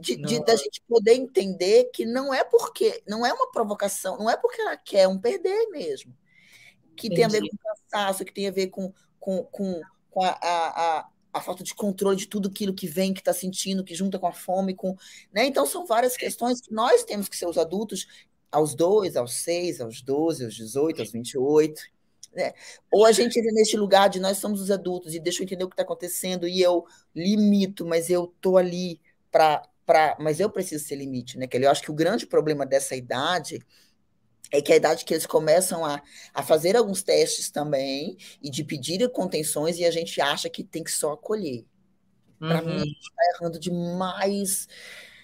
De, de, da gente poder entender que não é porque, não é uma provocação, não é porque ela quer um perder mesmo que Entendi. tem a ver com cansaço, que tem a ver com, com, com, com a, a, a, falta de controle de tudo aquilo que vem, que está sentindo, que junta com a fome, com. Né? Então, são várias questões que nós temos que ser os adultos aos 2, aos 6, aos 12, aos 18, aos 28. Né? Ou a gente entra neste lugar de nós somos os adultos e deixa eu entender o que está acontecendo e eu limito, mas eu estou ali para. Pra, mas eu preciso ser limite, né, Kelly? Eu acho que o grande problema dessa idade é que é a idade que eles começam a, a fazer alguns testes também e de pedir contenções e a gente acha que tem que só acolher. Para uhum. mim, a gente está errando demais.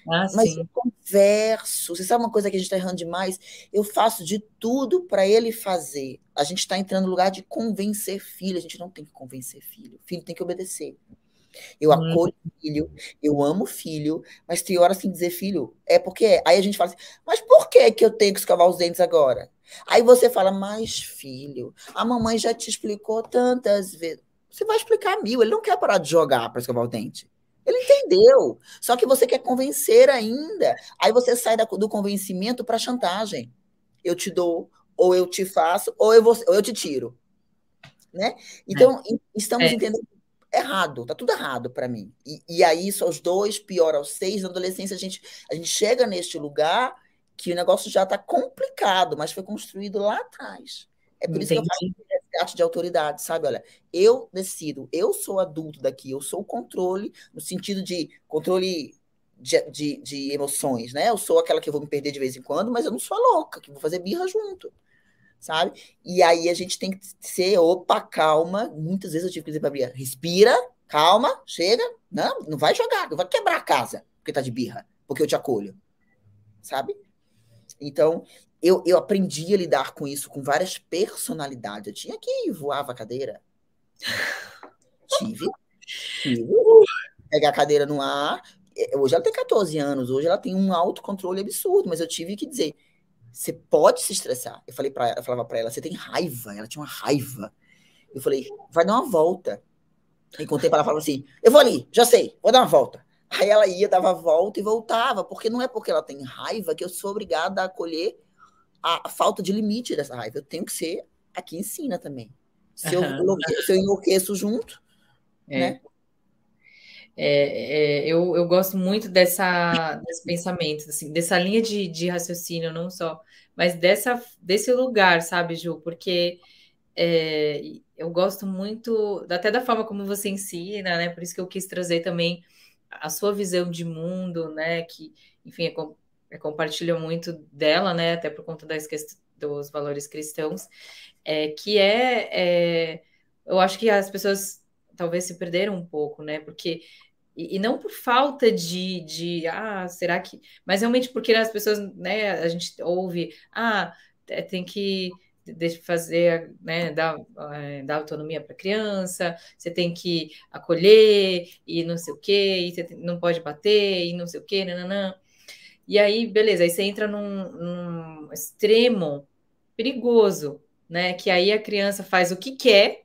Ah, mas sim. eu converso. Você sabe uma coisa que a gente está errando demais? Eu faço de tudo para ele fazer. A gente está entrando no lugar de convencer filho. A gente não tem que convencer filho. Filho tem que obedecer. Eu uhum. acolho filho, eu amo filho, mas tem horas sem dizer filho. É porque. Aí a gente fala assim, mas por que, que eu tenho que escovar os dentes agora? Aí você fala, mas filho, a mamãe já te explicou tantas vezes. Você vai explicar mil, ele não quer parar de jogar para escovar o dente. Ele entendeu. Só que você quer convencer ainda. Aí você sai do convencimento para chantagem. Eu te dou, ou eu te faço, ou eu, vou, ou eu te tiro. Né? Então, é. estamos é. entendendo errado, tá tudo errado para mim. E, e aí, isso aos dois, pior aos seis, na adolescência, a gente, a gente chega neste lugar que o negócio já está complicado, mas foi construído lá atrás. É por Entendi. isso que eu falo resgate de autoridade, sabe? Olha, eu decido, eu sou adulto daqui, eu sou o controle, no sentido de controle de, de, de, emoções, né? Eu sou aquela que eu vou me perder de vez em quando, mas eu não sou a louca, que vou fazer birra junto sabe? E aí a gente tem que ser, opa, calma. Muitas vezes eu tive que dizer para a Bia, respira, calma, chega. Não, não vai jogar, não vai quebrar a casa, porque tá de birra, porque eu te acolho, sabe? Então, eu, eu aprendi a lidar com isso, com várias personalidades. Eu tinha que voar a cadeira. [LAUGHS] tive. Tive. Pegar a cadeira no ar. Hoje ela tem 14 anos, hoje ela tem um autocontrole absurdo, mas eu tive que dizer, você pode se estressar. Eu falei para ela, eu falava para ela, você tem raiva. Ela tinha uma raiva. Eu falei, vai dar uma volta. E contei para ela, falava assim, eu vou ali, já sei, vou dar uma volta. Aí ela ia, dava a volta e voltava, porque não é porque ela tem raiva que eu sou obrigada a acolher a, a falta de limite dessa raiva. Eu tenho que ser a que ensina também. Se eu, uhum. se eu enlouqueço junto, é. né? É, é, eu, eu gosto muito dessa, desse pensamento, assim, dessa linha de, de raciocínio, não só, mas dessa, desse lugar, sabe, Ju? Porque é, eu gosto muito, até da forma como você ensina, né? Por isso que eu quis trazer também a sua visão de mundo, né? Que, enfim, é, é, compartilha muito dela, né? Até por conta das dos valores cristãos, é, que é, é, eu acho que as pessoas talvez se perderam um pouco, né? Porque e, e, não por falta de, de, ah, será que. Mas realmente porque as pessoas, né, a gente ouve, ah, é, tem que fazer, né, dar, é, dar autonomia para a criança, você tem que acolher e não sei o quê, e você não pode bater e não sei o quê, nananã. E aí, beleza, aí você entra num, num extremo perigoso, né? Que aí a criança faz o que quer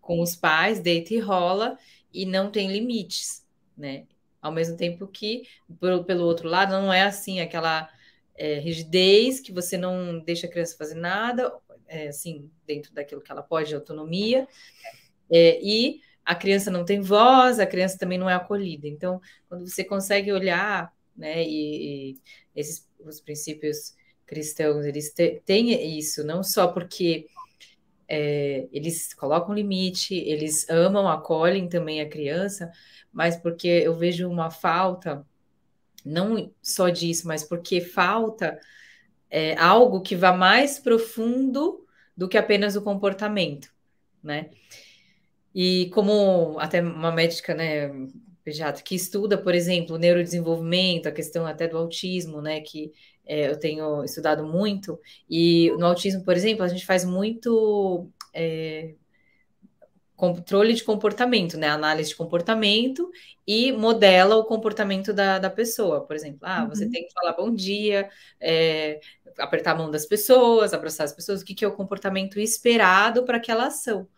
com os pais, deita e rola, e não tem limites, né? Ao mesmo tempo que, pelo, pelo outro lado, não é assim aquela é, rigidez que você não deixa a criança fazer nada, é, assim, dentro daquilo que ela pode, de autonomia, é, e a criança não tem voz, a criança também não é acolhida. Então, quando você consegue olhar, né, e, e esses os princípios cristãos, eles têm isso, não só porque é, eles colocam limite, eles amam, acolhem também a criança, mas porque eu vejo uma falta, não só disso, mas porque falta é, algo que vá mais profundo do que apenas o comportamento, né? E como até uma médica, né, que estuda, por exemplo, o neurodesenvolvimento, a questão até do autismo, né, que é, eu tenho estudado muito, e no autismo, por exemplo, a gente faz muito é, controle de comportamento, né? Análise de comportamento e modela o comportamento da, da pessoa. Por exemplo, ah, uhum. você tem que falar bom dia, é, apertar a mão das pessoas, abraçar as pessoas, o que, que é o comportamento esperado para aquela ação.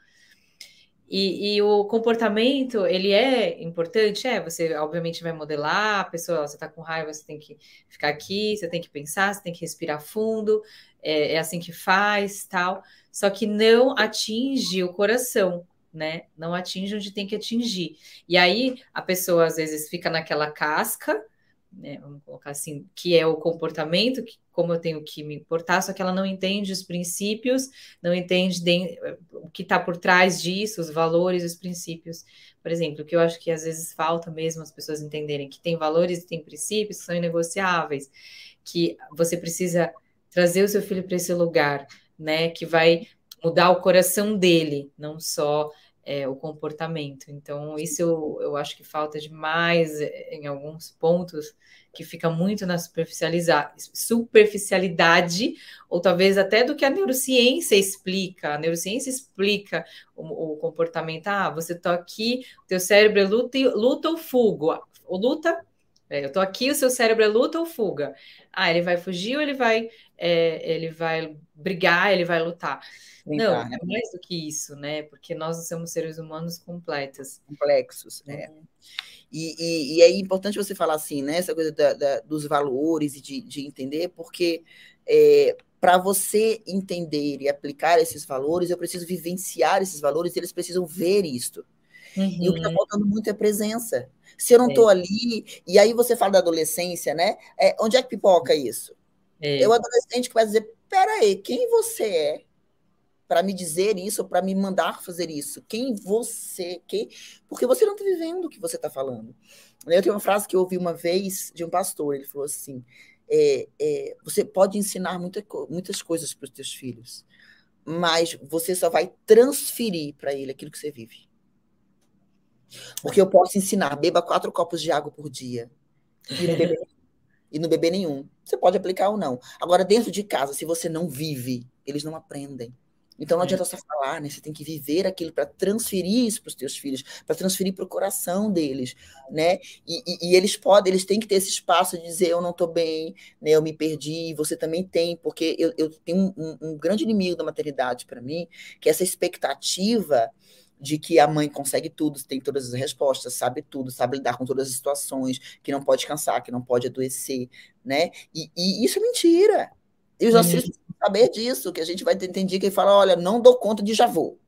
E, e, o comportamento, ele é importante? É, você obviamente vai modelar, a pessoa, você está com raiva, você tem que ficar aqui, você tem que pensar, você tem que respirar fundo, é, é assim que faz, tal. Só que não atinge o coração, né? Não atinge onde tem que atingir. E aí a pessoa às vezes fica naquela casca, né, vamos colocar assim, que é o comportamento, que, como eu tenho que me importar, só que ela não entende os princípios, não entende de, o que está por trás disso, os valores, os princípios. Por exemplo, que eu acho que às vezes falta mesmo as pessoas entenderem que tem valores e tem princípios que são inegociáveis, que você precisa trazer o seu filho para esse lugar, né, que vai mudar o coração dele, não só é, o comportamento. Então, isso eu, eu acho que falta demais é, em alguns pontos, que fica muito na superficialidade, ou talvez até do que a neurociência explica. A neurociência explica o, o comportamento. Ah, você está aqui, teu cérebro é luta, luta ou fuga. Luta, é, eu estou aqui, o seu cérebro é luta ou fuga. Ah, ele vai fugir ou ele vai, é, ele vai brigar, ele vai lutar. Não, é mais do que isso, né? Porque nós somos seres humanos completos. Complexos, né? E, e, e, é importante você falar assim, né? Essa coisa da, da, dos valores e de, de entender, porque é, para você entender e aplicar esses valores, eu preciso vivenciar esses valores e eles precisam ver isto. Uhum. E o que está uhum. faltando muito é presença. Se eu não estou é. ali, e aí você fala da adolescência, né? É, onde é que pipoca isso? É. o adolescente que vai dizer: peraí, quem você é? para me dizer isso, para me mandar fazer isso? Quem você, quem? Porque você não está vivendo o que você está falando. Eu tenho uma frase que eu ouvi uma vez de um pastor, ele falou assim, é, é, você pode ensinar muita, muitas coisas para os teus filhos, mas você só vai transferir para ele aquilo que você vive. Porque eu posso ensinar, beba quatro copos de água por dia e não beber, e não beber nenhum. Você pode aplicar ou não. Agora, dentro de casa, se você não vive, eles não aprendem. Então não é. adianta só falar, né? Você tem que viver aquilo para transferir isso para os teus filhos, para transferir para o coração deles, né? E, e, e, eles podem, eles têm que ter esse espaço de dizer eu não estou bem, né? Eu me perdi. Você também tem, porque eu, eu tenho um, um grande inimigo da maternidade para mim, que é essa expectativa de que a mãe consegue tudo, tem todas as respostas, sabe tudo, sabe lidar com todas as situações, que não pode cansar, que não pode adoecer, né? E, e isso é mentira. E os nossos filhos saber disso, que a gente vai entender que ele fala, olha, não dou conta de já vou.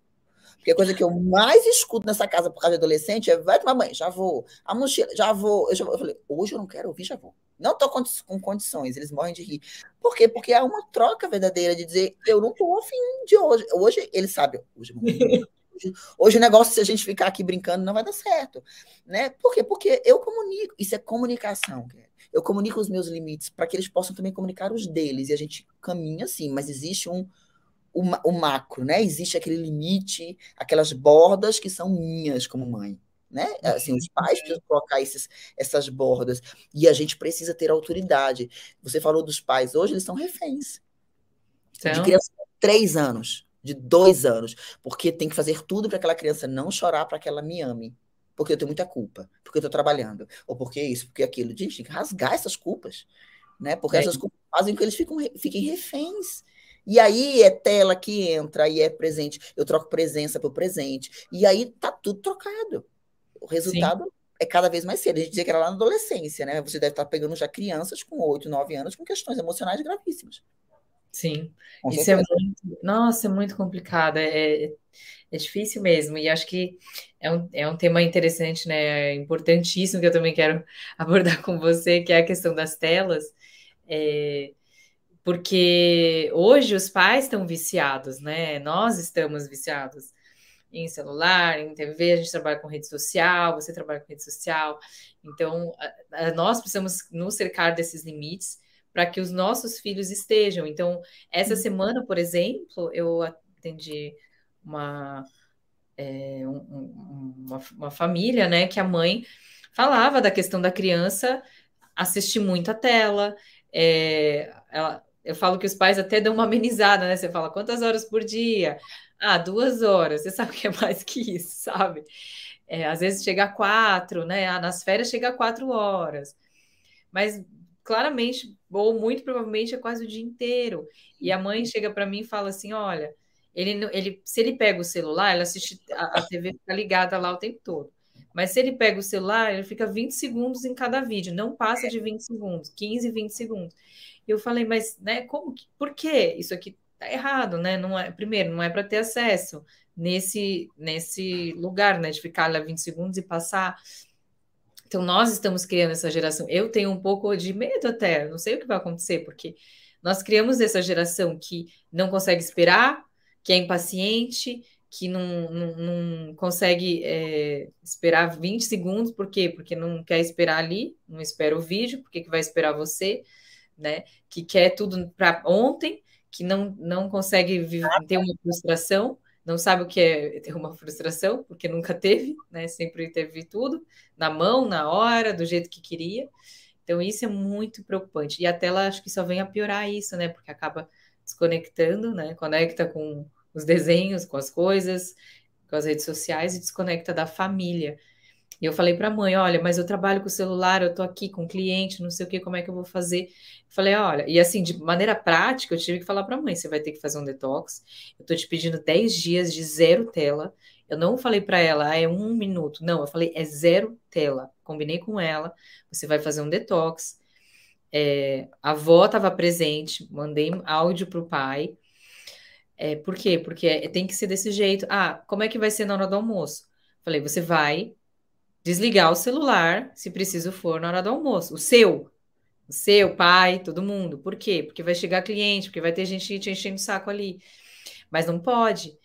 Porque a coisa que eu mais escuto nessa casa por causa de adolescente é vai tomar banho, já vou. A mochila, já vou. Eu, já vou. eu falei, hoje eu não quero ouvir, já vou. Não estou com condições, eles morrem de rir. Por quê? Porque é uma troca verdadeira de dizer, eu não estou afim de hoje. Hoje, eles sabem, hoje, [LAUGHS] hoje, hoje o negócio, se a gente ficar aqui brincando, não vai dar certo. Né? Por quê? Porque eu comunico, isso é comunicação. Eu comunico os meus limites para que eles possam também comunicar os deles. E a gente caminha assim, mas existe um, o, o macro, né? Existe aquele limite, aquelas bordas que são minhas como mãe né? Assim, os pais precisam colocar esses, essas bordas e a gente precisa ter autoridade. Você falou dos pais, hoje eles são reféns. Então... De criança três anos, de dois anos, porque tem que fazer tudo para aquela criança não chorar para que ela me ame. Porque eu tenho muita culpa, porque eu estou trabalhando, ou porque isso, porque aquilo. Gente, tem que rasgar essas culpas, né? Porque é. essas culpas fazem com que eles fiquem, fiquem reféns. E aí é tela que entra, aí é presente. Eu troco presença por presente. E aí tá tudo trocado. O resultado Sim. é cada vez mais cedo. A gente dizia que era lá na adolescência, né? Você deve estar pegando já crianças com 8, 9 anos com questões emocionais gravíssimas. Sim, com isso certeza. é muito, nossa, é muito complicado, é, é, é difícil mesmo, e acho que é um, é um tema interessante, né, importantíssimo, que eu também quero [LAUGHS] abordar com você, que é a questão das telas, é, porque hoje os pais estão viciados, né, nós estamos viciados, em celular, em TV, a gente trabalha com rede social, você trabalha com rede social. Então, a, a, nós precisamos nos cercar desses limites para que os nossos filhos estejam. Então, essa uhum. semana, por exemplo, eu atendi uma, é, um, uma, uma família, né, que a mãe falava da questão da criança assistir muito a tela, é, ela, eu falo que os pais até dão uma amenizada, né? Você fala quantas horas por dia? Ah, duas horas. Você [LAUGHS] sabe que é mais que isso, sabe? É, às vezes chega a quatro, né? Ah, nas férias chega a quatro horas. Mas claramente, ou muito provavelmente, é quase o dia inteiro. E a mãe chega para mim e fala assim: olha, ele, ele, se ele pega o celular, ela assiste, a, a TV fica ligada lá o tempo todo. Mas se ele pega o celular, ele fica 20 segundos em cada vídeo, não passa de 20 segundos, 15, 20 segundos. Eu falei, mas né, como por que isso aqui tá errado, né? Não é, primeiro, não é para ter acesso nesse nesse lugar, né, de ficar lá 20 segundos e passar. Então nós estamos criando essa geração. Eu tenho um pouco de medo até, não sei o que vai acontecer, porque nós criamos essa geração que não consegue esperar, que é impaciente, que não, não, não consegue é, esperar 20 segundos, por quê? Porque não quer esperar ali, não espera o vídeo, porque que vai esperar você? né? Que quer tudo para ontem, que não, não consegue ter uma frustração, não sabe o que é ter uma frustração, porque nunca teve, né? Sempre teve tudo na mão, na hora, do jeito que queria. Então, isso é muito preocupante. E a tela, acho que só vem a piorar isso, né? Porque acaba desconectando, né? Conecta com os desenhos, com as coisas, com as redes sociais e desconecta da família. E eu falei para a mãe: olha, mas eu trabalho com celular, eu estou aqui com cliente, não sei o que, como é que eu vou fazer? Falei: olha, e assim, de maneira prática, eu tive que falar para a mãe: você vai ter que fazer um detox. Eu estou te pedindo 10 dias de zero tela. Eu não falei para ela, ah, é um minuto. Não, eu falei, é zero tela. Combinei com ela, você vai fazer um detox. É, a avó estava presente, mandei áudio para o pai. É, por quê? Porque é, tem que ser desse jeito. Ah, como é que vai ser na hora do almoço? Falei, você vai desligar o celular, se preciso for, na hora do almoço. O seu, o seu pai, todo mundo. Por quê? Porque vai chegar cliente, porque vai ter gente te enchendo o saco ali. Mas não pode.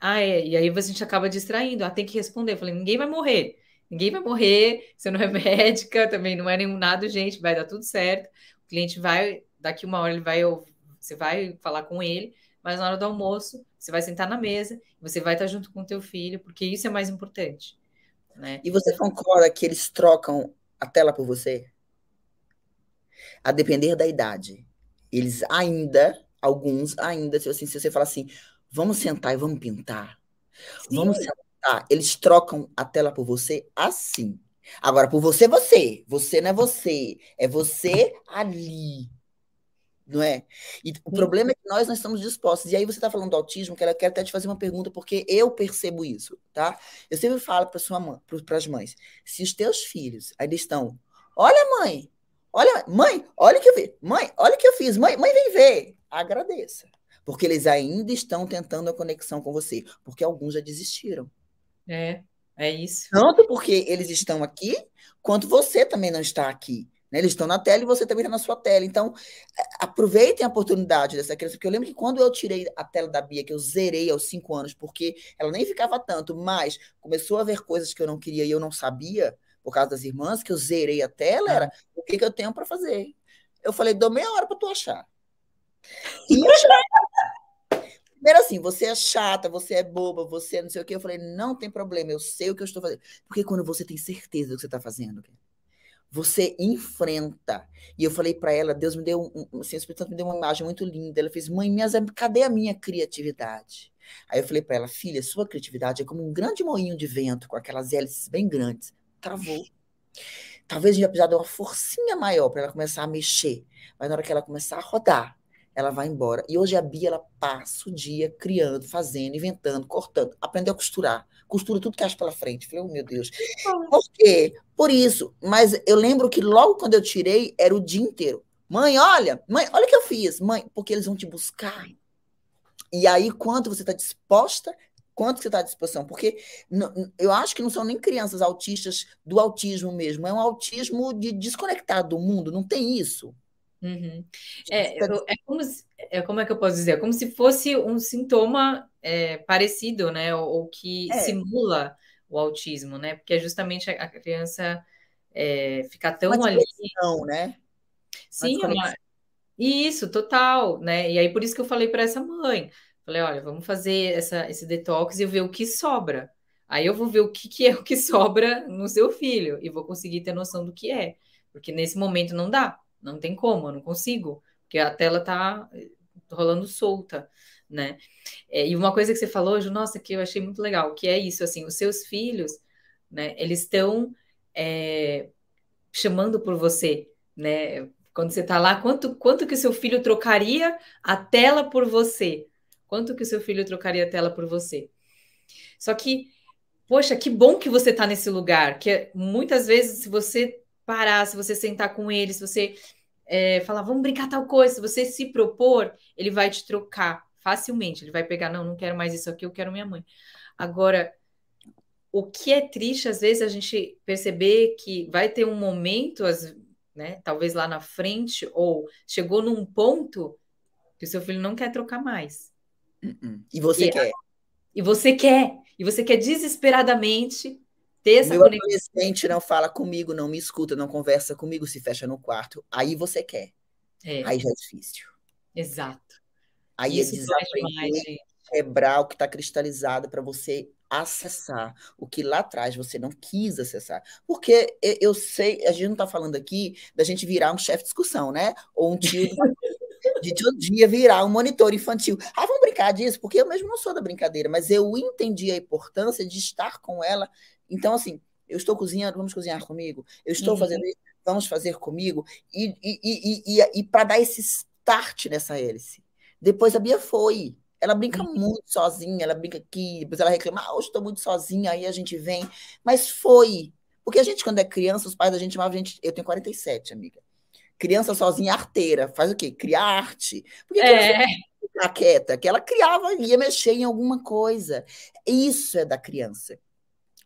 Ah, é. E aí a gente acaba distraindo. Ah, tem que responder. Eu falei, ninguém vai morrer. Ninguém vai morrer. Você não é médica, também não é nenhum nada, gente. Vai dar tudo certo. O cliente vai, daqui uma hora ele vai, você vai falar com ele, mas na hora do almoço, você vai sentar na mesa, você vai estar junto com o teu filho, porque isso é mais importante. Né? E você concorda que eles trocam a tela por você? A depender da idade. Eles ainda, alguns ainda, se, assim, se você falar assim, vamos sentar e vamos pintar. Sim. Vamos sentar. Eles trocam a tela por você assim. Agora, por você, você. Você não é você. É você ali não é? E o problema é que nós não estamos dispostos. E aí você está falando do autismo, que ela quer até te fazer uma pergunta, porque eu percebo isso, tá? Eu sempre falo para sua mãe, para as mães, se os teus filhos ainda estão, olha mãe, olha mãe, olha o que eu fiz, mãe, olha o que eu fiz, mãe, mãe vem ver, agradeça. porque eles ainda estão tentando a conexão com você, porque alguns já desistiram. É, é isso. Tanto porque eles estão aqui, quanto você também não está aqui. Né? Eles estão na tela e você também está na sua tela. Então, aproveitem a oportunidade dessa criança, porque eu lembro que quando eu tirei a tela da Bia, que eu zerei aos cinco anos, porque ela nem ficava tanto, mas começou a ver coisas que eu não queria e eu não sabia, por causa das irmãs, que eu zerei a tela, era o que, que eu tenho para fazer. Eu falei, dou meia hora para tu achar. [LAUGHS] E achar. Primeiro assim, você é chata, você é boba, você é não sei o quê. Eu falei, não tem problema, eu sei o que eu estou fazendo. Porque quando você tem certeza do que você está fazendo, você enfrenta. E eu falei para ela, Deus me deu, assim, o Espírito Santo me deu uma imagem muito linda. Ela fez, mãe, minhas, cadê a minha criatividade? Aí eu falei para ela, filha, sua criatividade é como um grande moinho de vento, com aquelas hélices bem grandes. Travou. Talvez a gente de uma forcinha maior para ela começar a mexer. Mas na hora que ela começar a rodar, ela vai embora. E hoje a Bia, ela passa o dia criando, fazendo, inventando, cortando, aprendeu a costurar. Costura tudo que acha pela frente. Falei, oh meu Deus. Por quê? Por isso. Mas eu lembro que logo quando eu tirei, era o dia inteiro. Mãe, olha, mãe, olha o que eu fiz. Mãe, porque eles vão te buscar. E aí, quanto você está disposta, quanto você está à disposição? Porque eu acho que não são nem crianças autistas do autismo mesmo, é um autismo de desconectado do mundo, não tem isso. Uhum. É, é, como é, como é que eu posso dizer? É como se fosse um sintoma é, parecido, né? Ou, ou que é. simula o autismo, né? Porque é justamente a, a criança é, ficar tão uma ali. né? Sim, uma... isso, total, né? E aí por isso que eu falei para essa mãe. Falei, olha, vamos fazer essa, esse detox e ver o que sobra. Aí eu vou ver o que, que é o que [LAUGHS] sobra no seu filho e vou conseguir ter noção do que é. Porque nesse momento não dá. Não tem como, eu não consigo, porque a tela tá eh, rolando solta, né? É, e uma coisa que você falou, Ju, nossa, que eu achei muito legal, que é isso, assim, os seus filhos, né, eles estão é, chamando por você, né? Quando você tá lá, quanto, quanto que o seu filho trocaria a tela por você? Quanto que o seu filho trocaria a tela por você? Só que, poxa, que bom que você tá nesse lugar, que muitas vezes, se você parar, se você sentar com ele, se você é, falar, vamos brincar tal coisa, se você se propor, ele vai te trocar facilmente. Ele vai pegar, não, não quero mais isso aqui, eu quero minha mãe. Agora, o que é triste, às vezes, a gente perceber que vai ter um momento, né, talvez lá na frente, ou chegou num ponto que o seu filho não quer trocar mais. Uh-uh. E você e, quer. E você quer. E você quer desesperadamente ter essa Meu conexão. adolescente não fala comigo, não me escuta, não conversa comigo, se fecha no quarto. Aí você quer. É. Aí já é difícil. Exato. Aí é Isso é desaprender, quebrar o que está cristalizado para você acessar o que lá atrás você não quis acessar. Porque eu sei, a gente não está falando aqui da gente virar um chefe de discussão, né? Ou um tio [LAUGHS] de todo dia virar um monitor infantil. Ah, vamos brincar disso? Porque eu mesmo não sou da brincadeira, mas eu entendi a importância de estar com ela então, assim, eu estou cozinhando, vamos cozinhar comigo. Eu estou uhum. fazendo isso, vamos fazer comigo. E, e, e, e, e para dar esse start nessa hélice. Depois a Bia foi. Ela brinca uhum. muito sozinha, ela brinca aqui, depois ela reclama, ah, hoje estou muito sozinha, aí a gente vem. Mas foi. Porque a gente, quando é criança, os pais da gente chamavam a gente. Eu tenho 47, amiga. Criança sozinha, arteira. Faz o quê? Criar arte. Porque é. ficar quieta, que ela criava, ia mexer em alguma coisa. Isso é da criança.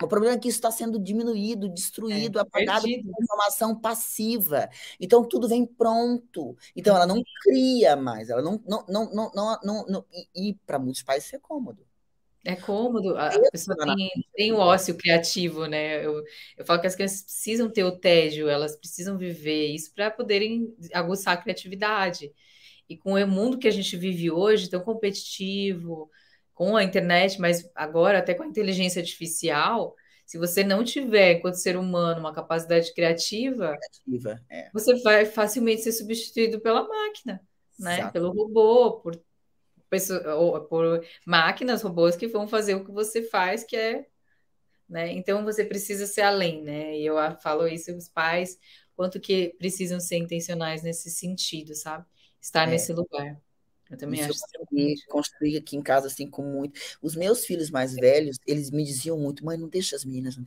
O problema é que isso está sendo diminuído, destruído, é, apagado perdido. por informação passiva. Então, tudo vem pronto. Então, ela não uhum. cria mais. Ela não. não, não, não, não, não, não e, e para muitos pais isso é cômodo. É cômodo, a pessoa tem, tem o ócio criativo, né? Eu, eu falo que as crianças precisam ter o tédio, elas precisam viver isso para poderem aguçar a criatividade. E com o mundo que a gente vive hoje, tão competitivo, com a internet, mas agora até com a inteligência artificial, se você não tiver, enquanto ser humano, uma capacidade criativa, criativa é. você vai facilmente ser substituído pela máquina, né? Pelo robô, por, por máquinas, robôs que vão fazer o que você faz, que é. Né? Então você precisa ser além, né? E eu falo isso os pais, quanto que precisam ser intencionais nesse sentido, sabe? Estar é. nesse lugar. Eu também Isso acho. Eu construí aqui em casa assim com muito. Os meus filhos mais velhos, eles me diziam muito, mãe, não deixa as meninas na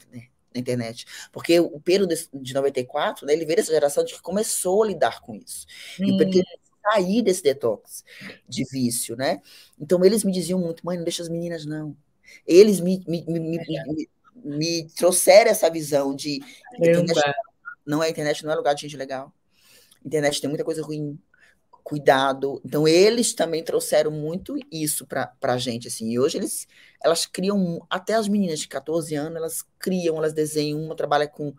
internet. Porque o Pedro de 94, né, ele veio dessa geração de que começou a lidar com isso. Hum. E porque sair desse detox de vício, né? Então eles me diziam muito, mãe, não deixa as meninas, não. Eles me, me, me, me, me trouxeram essa visão de internet, não é internet, não é lugar de gente legal. Internet tem muita coisa ruim, cuidado. Então, eles também trouxeram muito isso para a gente, assim. E hoje eles, elas criam, até as meninas de 14 anos, elas criam, elas desenham, uma trabalha com,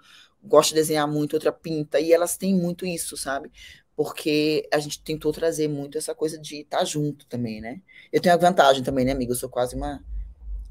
gosta de desenhar muito, outra pinta, e elas têm muito isso, sabe? Porque a gente tentou trazer muito essa coisa de estar tá junto também, né? Eu tenho a vantagem também, né, amiga? Eu sou quase uma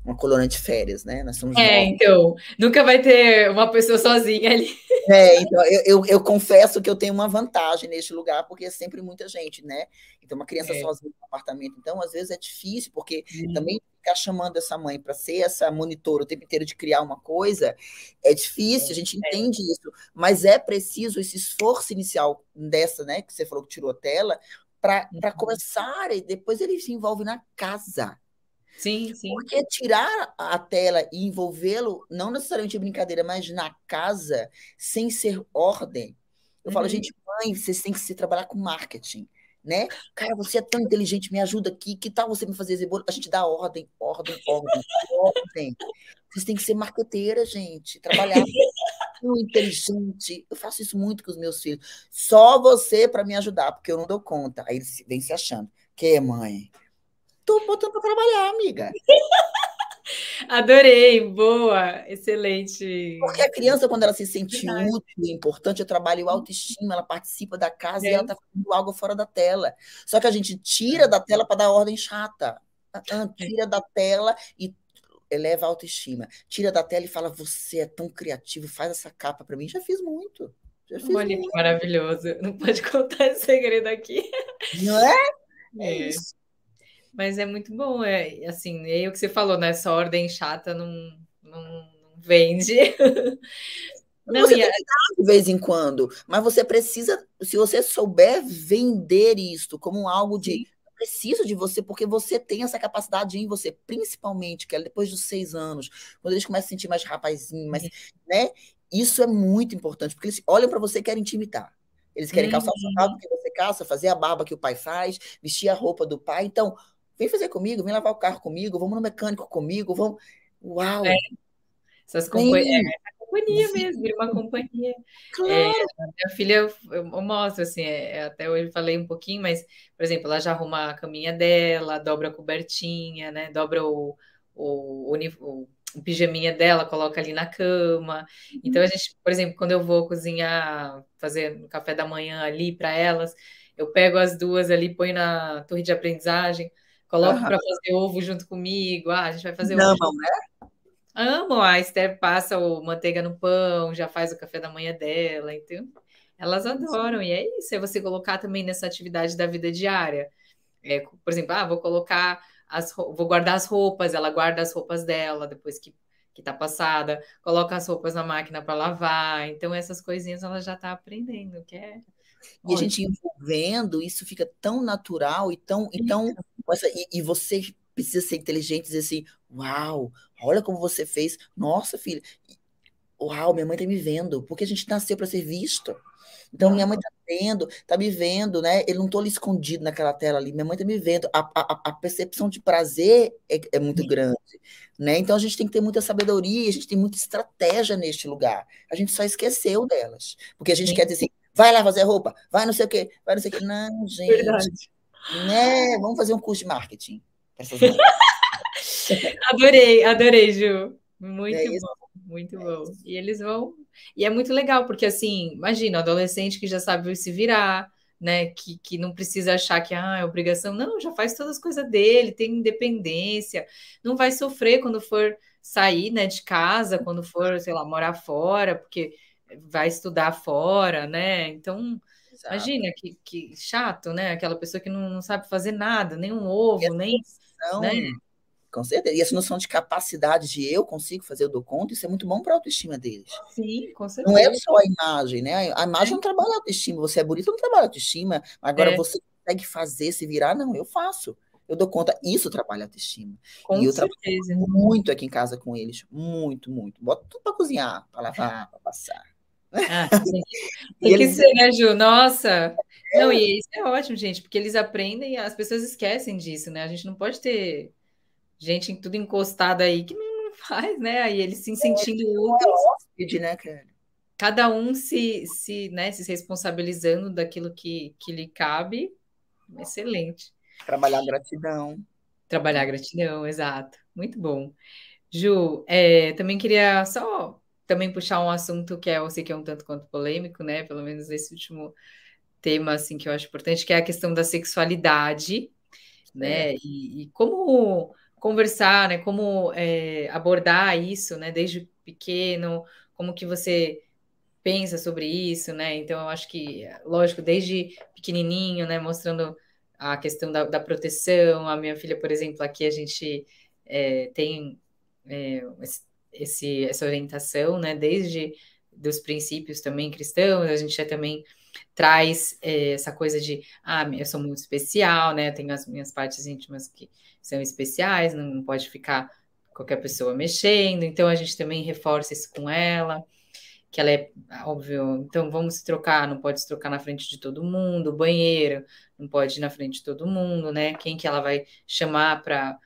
uma colônia de férias, né? Nós somos é, nove. então, nunca vai ter uma pessoa sozinha ali. [LAUGHS] É, então, eu, eu, eu, confesso que eu tenho uma vantagem neste lugar, porque é sempre muita gente, né? Então, uma criança é. sozinha no apartamento, então, às vezes é difícil, porque hum. também ficar chamando essa mãe para ser essa monitora o tempo inteiro de criar uma coisa, é difícil, a gente é. entende isso, mas é preciso esse esforço inicial dessa, né, que você falou que tirou a tela, para uhum. começar, e depois ele se envolve na casa. Sim, sim. Porque tirar a tela e envolvê-lo, não necessariamente brincadeira, mas na casa, sem ser ordem. Eu uhum. falo, gente, mãe, vocês têm que se trabalhar com marketing, né? Cara, você é tão inteligente, me ajuda aqui. Que tal você me fazer esse bolo? A gente dá ordem, ordem, ordem, ordem. Vocês têm que ser marqueteira, gente. Trabalhar muito inteligente. Eu faço isso muito com os meus filhos. Só você para me ajudar, porque eu não dou conta. Aí eles vêm se achando. Que, mãe? Tô botando para trabalhar, amiga. [LAUGHS] Adorei, boa, excelente. Porque a criança, quando ela se sente Verdade. útil e importante, eu trabalho autoestima, ela participa da casa é. e ela está fazendo algo fora da tela. Só que a gente tira da tela para dar ordem chata. Ah, ah, tira da tela e eleva a autoestima. Tira da tela e fala: Você é tão criativo, faz essa capa para mim. Já fiz muito. Já fiz Olha muito. maravilhoso. Não pode [LAUGHS] contar esse segredo aqui. Não é? É, é isso. Mas é muito bom, é assim, é o que você falou, né? Essa ordem chata não, não, não vende. [LAUGHS] Não, você tem de vez em quando, mas você precisa, se você souber vender isto como algo de Sim. preciso de você, porque você tem essa capacidade em você, principalmente, que é depois dos seis anos, quando eles começam a sentir mais rapazinho, mais, né? Isso é muito importante, porque eles olham para você e querem te imitar. Eles querem calçar o sapato uhum. que você calça, fazer a barba que o pai faz, vestir a roupa do pai. Então, Vem fazer comigo, vem lavar o carro comigo, vamos no mecânico comigo, vamos. Uau! É. Essas companhias. É, companhia mesmo, vira uma companhia. Claro. É, minha filha, eu, eu mostro, assim, é, até hoje falei um pouquinho, mas, por exemplo, ela já arruma a caminha dela, dobra a cobertinha, né? Dobra o, o, o, o, pijaminha dela, coloca ali na cama. Então, a gente, por exemplo, quando eu vou cozinhar, fazer o café da manhã ali para elas, eu pego as duas ali, ponho na torre de aprendizagem Coloco uhum. para fazer ovo junto comigo. Ah, a gente vai fazer Não, ovo. Amam, né? Amam. A Esther passa o manteiga no pão, já faz o café da manhã dela. Então, elas adoram. E é isso. É você colocar também nessa atividade da vida diária. É, por exemplo, ah, vou colocar as vou guardar as roupas, ela guarda as roupas dela depois que que tá passada, coloca as roupas na máquina para lavar. Então essas coisinhas ela já está aprendendo, que é e a gente envolvendo, isso fica tão natural e tão. E, tão e, e você precisa ser inteligente e dizer assim: Uau, olha como você fez. Nossa, filha, uau, minha mãe tá me vendo, porque a gente nasceu para ser visto. Então, minha mãe tá vendo, tá me vendo, né? Eu não tô ali escondido naquela tela ali, minha mãe tá me vendo. A, a, a percepção de prazer é, é muito Sim. grande, né? Então, a gente tem que ter muita sabedoria, a gente tem muita estratégia neste lugar. A gente só esqueceu delas, porque a gente Sim. quer dizer assim, vai lá fazer roupa, vai não sei o quê, vai não sei o quê. Não, gente. Verdade. Né? Vamos fazer um curso de marketing. [LAUGHS] adorei, adorei, Ju. Muito é bom, muito é bom. Isso. E eles vão. E é muito legal, porque assim, imagina, adolescente que já sabe se virar, né? Que, que não precisa achar que ah, é obrigação. Não, já faz todas as coisas dele, tem independência, não vai sofrer quando for sair né, de casa, quando for, sei lá, morar fora, porque vai estudar fora, né? Então, Exato. imagina que, que chato, né? Aquela pessoa que não, não sabe fazer nada, nem um ovo, nem. Noção, né? Com certeza. E essa noção de capacidade de eu consigo fazer, eu dou conta, isso é muito bom para a autoestima deles. Sim, com certeza. Não é só a imagem, né? A imagem é. não trabalha autoestima. Você é bonito, não trabalha autoestima. Agora é. você consegue fazer, se virar, não, eu faço. Eu dou conta, isso trabalha a autoestima. Com e eu certeza. trabalho muito aqui em casa com eles. Muito, muito. Boto tudo para cozinhar, para lavar, para passar. Ah, tem que ser, né, Ju? Nossa, Não, e isso é ótimo, gente, porque eles aprendem e as pessoas esquecem disso, né? A gente não pode ter gente tudo encostada aí que não faz, né? Aí eles se sentindo é, úteis. né, cara? Cada um se, se, né, se responsabilizando daquilo que, que lhe cabe. Excelente. Trabalhar gratidão. Trabalhar gratidão, exato. Muito bom. Ju, é, também queria só também puxar um assunto que é, eu sei que é um tanto quanto polêmico, né? Pelo menos esse último tema assim que eu acho importante, que é a questão da sexualidade, né? E, e, como conversar, né? Como é, abordar isso, né? Desde pequeno, como que você pensa sobre isso, né? Então eu acho que, lógico, desde pequenininho, né? Mostrando a questão da, da proteção. A minha filha, por exemplo, aqui a gente é, tem é, esse, essa orientação, né? Desde dos princípios também cristãos, a gente já também traz é, essa coisa de, ah, eu sou muito especial, né? Tenho as minhas partes íntimas que são especiais, não, pode ficar qualquer pessoa mexendo, então a gente também reforça isso com ela, que ela é, óbvio, então vamos se trocar, não pode se trocar na frente de todo mundo, banheiro não pode ir na frente de todo mundo, né? Quem que ela vai chamar para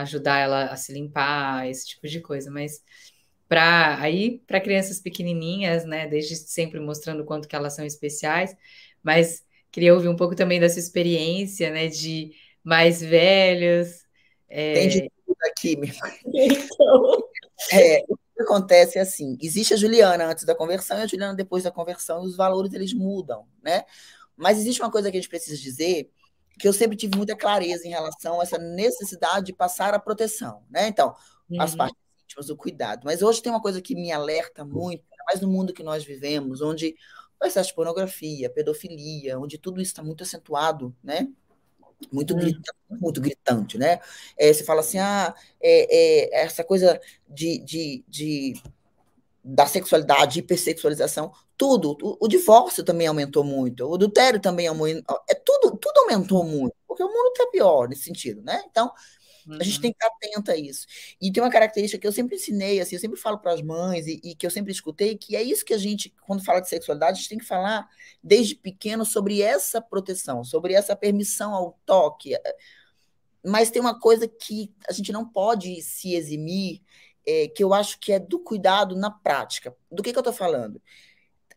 ajudar ela a se limpar, esse tipo de coisa, mas para aí para crianças pequenininhas, né, desde sempre mostrando o quanto que elas são especiais, mas queria ouvir um pouco também dessa experiência, né, de mais velhos. É... Tem de tudo aqui, meu [LAUGHS] então... é, o que acontece é assim, existe a Juliana antes da conversão e a Juliana depois da conversão, e os valores eles mudam, né? Mas existe uma coisa que a gente precisa dizer, que eu sempre tive muita clareza em relação a essa necessidade de passar a proteção, né? Então, uhum. as partes íntimas, o cuidado. Mas hoje tem uma coisa que me alerta muito, mais no mundo que nós vivemos, onde o excesso de pornografia, pedofilia, onde tudo isso está muito acentuado, né? Muito, uhum. gritante, muito gritante, né? É, você fala assim, ah, é, é, essa coisa de, de, de da sexualidade, hipersexualização, tudo. O, o, divórcio também aumentou muito, o adultério também aumentou, é tudo, tudo aumentou muito, porque o mundo está pior nesse sentido, né? Então, uhum. a gente tem que estar atenta a isso. E tem uma característica que eu sempre ensinei, assim, eu sempre falo para as mães e, e, que eu sempre escutei, que é isso que a gente, quando fala de sexualidade, a gente tem que falar desde pequeno sobre essa proteção, sobre essa permissão ao toque. Mas tem uma coisa que a gente não pode se eximir, é, que eu acho que é do cuidado na prática. Do que, que eu estou falando?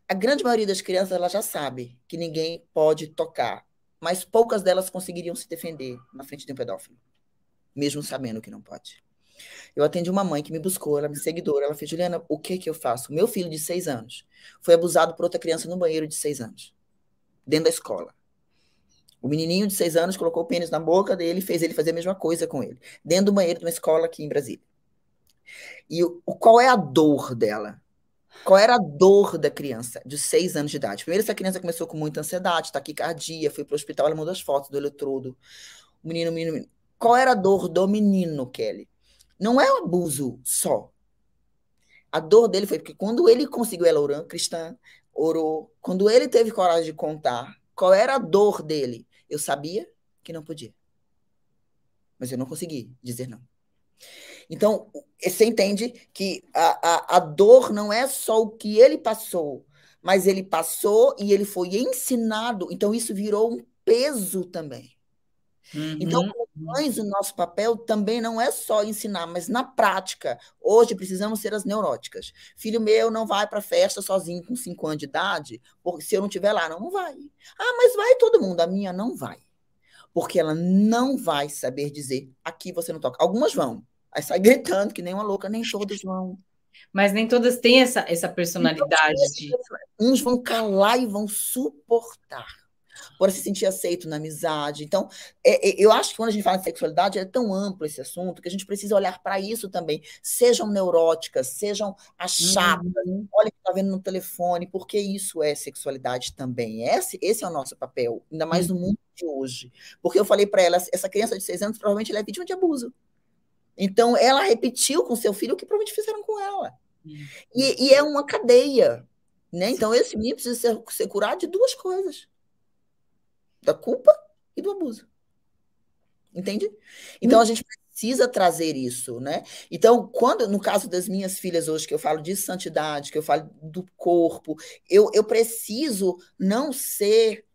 A grande maioria das crianças ela já sabe que ninguém pode tocar, mas poucas delas conseguiriam se defender na frente de um pedófilo, mesmo sabendo que não pode. Eu atendi uma mãe que me buscou, ela me seguidora, ela fez, Juliana, o que que eu faço? Meu filho de seis anos foi abusado por outra criança no banheiro de seis anos, dentro da escola. O menininho de seis anos colocou o pênis na boca dele e fez ele fazer a mesma coisa com ele, dentro do banheiro de uma escola aqui em Brasília. E o, qual é a dor dela? Qual era a dor da criança de seis anos de idade? Primeiro, essa criança começou com muita ansiedade, taquicardia, foi para o hospital, ela mandou as fotos do eletrodo. O menino, o menino, menino. Qual era a dor do menino, Kelly? Não é o abuso só. A dor dele foi porque quando ele conseguiu, ela orando, cristã, orou, quando ele teve coragem de contar, qual era a dor dele? Eu sabia que não podia. Mas eu não consegui dizer não. Então, você entende que a, a, a dor não é só o que ele passou, mas ele passou e ele foi ensinado, então isso virou um peso também. Uhum. Então, mães, o nosso papel também não é só ensinar, mas na prática, hoje precisamos ser as neuróticas. Filho meu não vai para festa sozinho com 5 anos de idade, porque se eu não estiver lá, não, não vai. Ah, mas vai todo mundo, a minha não vai. Porque ela não vai saber dizer, aqui você não toca. Algumas vão, Aí sai gritando que nem uma louca, nem todas vão. Mas nem todas têm essa, essa personalidade. de... Uns vão calar e vão suportar. Por se sentir aceito na amizade. Então, é, é, eu acho que quando a gente fala de sexualidade, é tão amplo esse assunto que a gente precisa olhar para isso também. Sejam neuróticas, sejam achadas. Uhum. Olha que está vendo no telefone, porque isso é sexualidade também. Esse, esse é o nosso papel, ainda mais uhum. no mundo de hoje. Porque eu falei para ela, essa criança de seis anos provavelmente ela é vítima de abuso. Então, ela repetiu com seu filho o que provavelmente fizeram com ela. E, e, é uma cadeia. Né? Então, esse menino precisa ser, ser curado de duas coisas: da culpa e do abuso. Entende? Então, a gente precisa trazer isso, né? Então, quando, no caso das minhas filhas hoje, que eu falo de santidade, que eu falo do corpo, eu, eu preciso não ser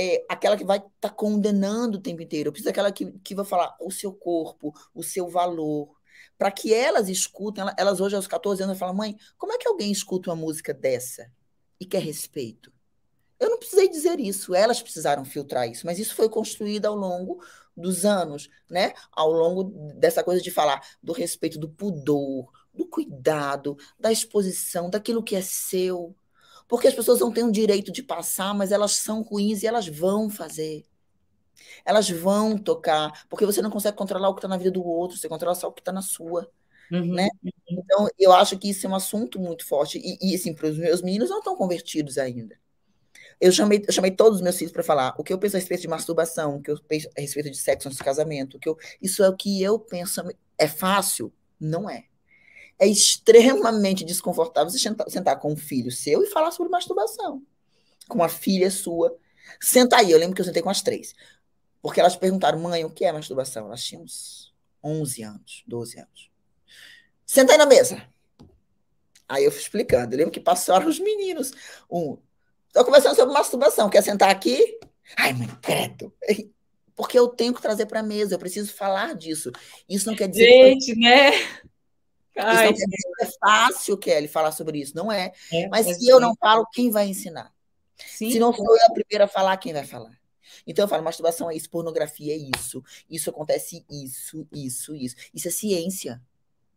é, aquela que vai estar tá condenando o tempo inteiro. Eu preciso daquela que, que vai falar o seu corpo, o seu valor. Para que elas escutem, elas hoje aos 14 anos falam, mãe, como é que alguém escuta uma música dessa e quer respeito? Eu não precisei dizer isso, elas precisaram filtrar isso, mas isso foi construído ao longo dos anos, né? Ao longo dessa coisa de falar do respeito, do pudor, do cuidado, da exposição, daquilo que é seu. Porque as pessoas não têm o direito de passar, mas elas são ruins e elas vão fazer. Elas vão tocar, porque você não consegue controlar o que está na vida do outro, você controla só o que está na sua. Uhum, né? Uhum. Então, eu acho que isso é um assunto muito forte. E, e assim, para os meus meninos não estão convertidos ainda. Eu chamei, eu chamei todos os meus filhos para falar o que eu penso a respeito de masturbação, o que eu penso a respeito de sexo antes do casamento. O que eu, isso é o que eu penso. É fácil? Não é. É extremamente desconfortável você sentar, com um filho seu e falar sobre masturbação. Com uma filha sua. Senta aí, eu lembro que eu sentei com as três. Porque elas perguntaram, mãe, o que é masturbação? Elas tinham uns 11 anos, 12 anos. Senta aí na mesa. Aí eu fui explicando. Eu lembro que passaram os meninos. Um, Estou conversando sobre masturbação. Quer sentar aqui? Ai, mãe, credo. Porque eu tenho que trazer para a mesa, eu preciso falar disso. Isso não quer dizer. Gente, que... né? Ai, é fácil, Kelly, falar sobre isso. Não é. é Mas se eu não falo, quem vai ensinar? Sim, se não sou eu a primeira a falar, quem vai falar? Então eu falo, masturbação é isso, pornografia é isso, isso acontece isso, isso, isso. Isso é ciência.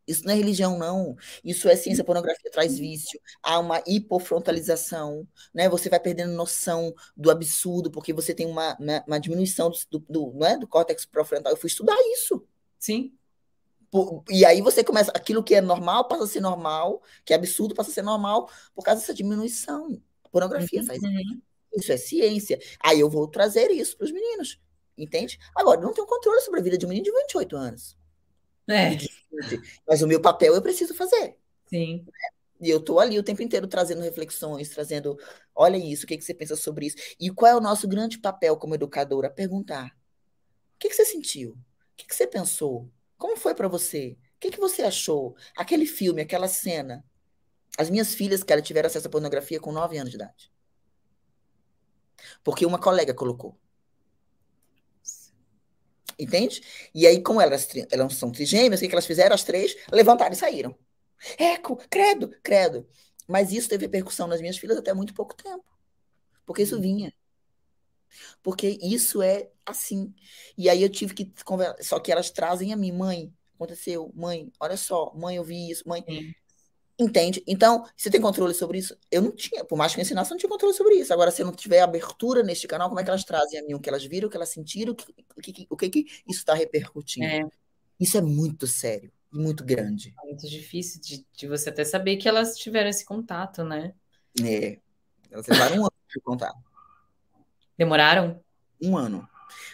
Isso não é religião, não. Isso é ciência, pornografia traz vício. Há uma hipofrontalização, né? Você vai perdendo noção do absurdo, porque você tem uma, uma, uma diminuição do, do, não é? do córtex pré-frontal. Eu fui estudar isso. Sim. E aí você começa, aquilo que é normal passa a ser normal, que é absurdo passa a ser normal, por causa dessa diminuição. A pornografia uhum. faz isso. Isso é ciência. Aí eu vou trazer isso para os meninos, entende? Agora, eu não tenho controle sobre a vida de um menino de 28 anos. É. Mas o meu papel eu preciso fazer. Sim. E eu estou ali o tempo inteiro trazendo reflexões, trazendo, olha isso, o que, que você pensa sobre isso? E qual é o nosso grande papel como educadora? Perguntar. O que, que você sentiu? O que, que você pensou? Como foi para você? O que, que você achou? Aquele filme, aquela cena. As minhas filhas, que tiveram acesso à pornografia com 9 anos de idade. Porque uma colega colocou. Entende? E aí, como elas, elas são trigêmeas, o que elas fizeram? As três levantaram e saíram. Eco, credo, credo. Mas isso teve repercussão nas minhas filhas até muito pouco tempo. Porque isso vinha. Porque isso é assim. E aí eu tive que conversar. Só que elas trazem a mim, mãe, aconteceu, mãe, olha só, mãe, eu vi isso, mãe. Sim. Entende? Então, você tem controle sobre isso? Eu não tinha, por mais que eu ensinasse, eu não tinha controle sobre isso. Agora, se eu não tiver abertura neste canal, como é que elas trazem a mim o que elas viram, o que elas sentiram, o que, o que, o que, que isso está repercutindo? É. Isso é muito sério e muito grande. É muito difícil de, de, você até saber que elas tiveram esse contato, né? É. Elas levaram um ano de contato. Demoraram? Um ano.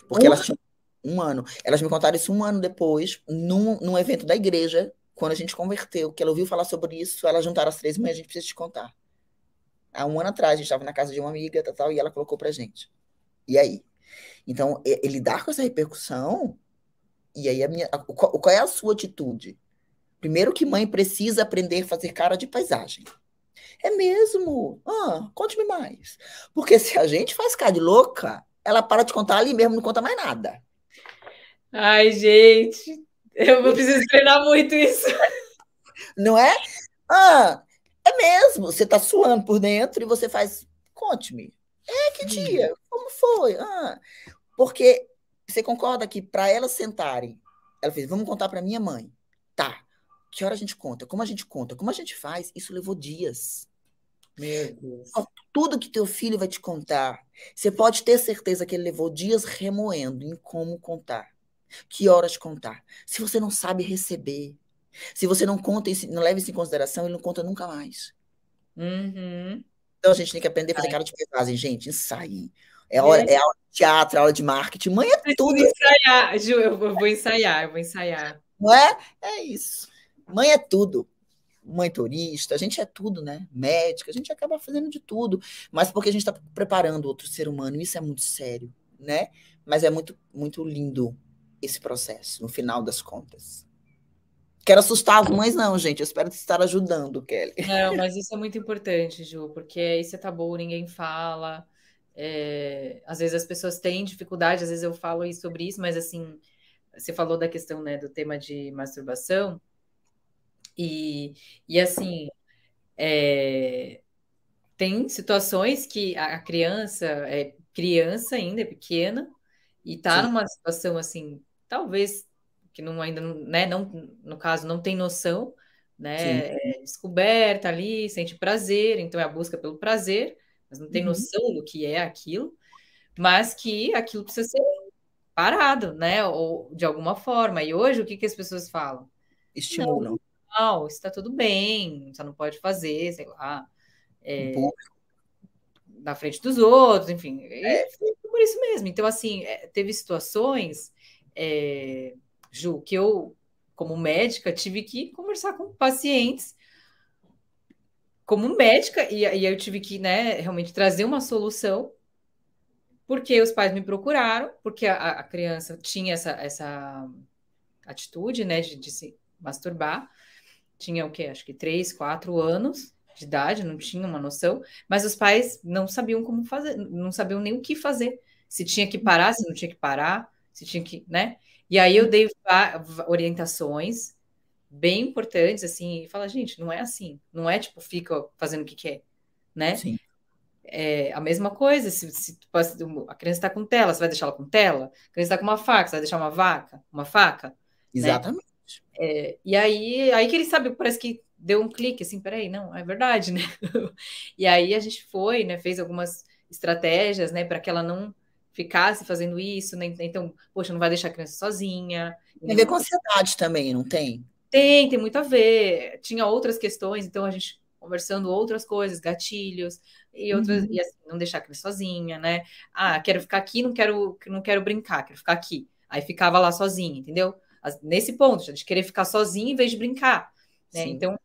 Porque um elas tinham um ano. Elas me contaram isso um ano depois, num, num evento da igreja, quando a gente converteu, que ela ouviu falar sobre isso, ela juntaram as três, mas a gente precisa te contar. Há um ano atrás, a gente estava na casa de uma amiga, tal, tal, e ela colocou pra gente. E aí? Então, ele dar com essa repercussão, e aí a minha. Qual é a sua atitude? Primeiro que mãe precisa aprender a fazer cara de paisagem. É mesmo? Ah, conte-me mais. Porque se a gente faz cara de louca, ela para de contar ali mesmo, não conta mais nada. Ai, gente, eu preciso treinar muito isso. Não é? Ah, é mesmo. Você tá suando por dentro e você faz. Conte-me. É, que dia? Como foi? Ah, porque você concorda que para elas sentarem, ela fez, vamos contar para minha mãe. Tá. Que hora a gente conta? Como a gente conta? Como a gente faz? Isso levou dias. Meu Deus. Tudo que teu filho vai te contar, você pode ter certeza que ele levou dias remoendo em como contar. Que horas contar? Se você não sabe receber, se você não conta não leva isso em consideração, ele não conta nunca mais. Uhum. Então a gente tem que aprender a fazer cara de pesagem, gente, ensaie. É, hora, é aula de teatro, aula de marketing, mãe é tudo. Eu ensaiar, Ju, eu vou ensaiar, eu vou ensaiar. Não é? É isso. Mãe é tudo. Mãe turista, a gente é tudo, né? Médica, a gente acaba fazendo de tudo, mas porque a gente está preparando outro ser humano, isso é muito sério, né? Mas é muito, muito lindo esse processo, no final das contas. Quero assustar as mães, não, gente. Eu espero estar ajudando, Kelly. Não, [LAUGHS] mas isso é muito importante, Ju, porque esse é tabu, ninguém fala. É, às vezes as pessoas têm dificuldade, às vezes eu falo sobre isso, mas assim, você falou da questão né, do tema de masturbação, e, e assim, é, tem situações que a criança é criança ainda, é pequena, e está numa situação assim, talvez que não ainda, né, não, no caso, não tem noção, né, é descoberta ali, sente prazer, então é a busca pelo prazer, mas não tem uhum. noção do que é aquilo, mas que aquilo precisa ser parado, né, ou de alguma forma. E hoje o que, que as pessoas falam? Estimulam. Não, não está tudo bem, você não pode fazer, sei lá. É, um na frente dos outros, enfim. É. por isso mesmo. Então, assim, é, teve situações, é, Ju, que eu, como médica, tive que conversar com pacientes como médica, e, e eu tive que, né, realmente trazer uma solução, porque os pais me procuraram, porque a, a criança tinha essa, essa atitude, né, de, de se masturbar, tinha o quê? Acho que três, quatro anos, de idade, não tinha uma noção, mas os pais não sabiam como fazer, não sabiam nem o que fazer. Se tinha que parar, se não tinha que parar, se tinha que, né? E aí eu dei orientações bem importantes, assim, e fala, gente, não é assim, não é tipo, fica fazendo o que quer, né? Sim. É a mesma coisa, se, se a criança está com tela, você vai deixar ela com tela? A criança está com uma faca, você vai deixar uma vaca, uma faca? Né? Exatamente. Né? É, e aí, aí que ele sabe, parece que deu um clique assim, peraí, não, é verdade, [LAUGHS] né? e aí a gente foi, né, fez algumas estratégias, né, para que ela não ficasse fazendo isso, né? Então, poxa, não vai deixar a criança sozinha. Tem a ver com ansiedade também, não tem? Tem, tem muito a ver. Tinha outras questões, então a gente conversando outras coisas, gatilhos e outras, uhum. e assim, não deixar a criança sozinha, né? Ah, quero ficar aqui, não quero, não quero brincar, quero ficar aqui. Aí ficava lá sozinha, entendeu? Nesse ponto, de querer ficar sozinha em vez de brincar. Né? Então,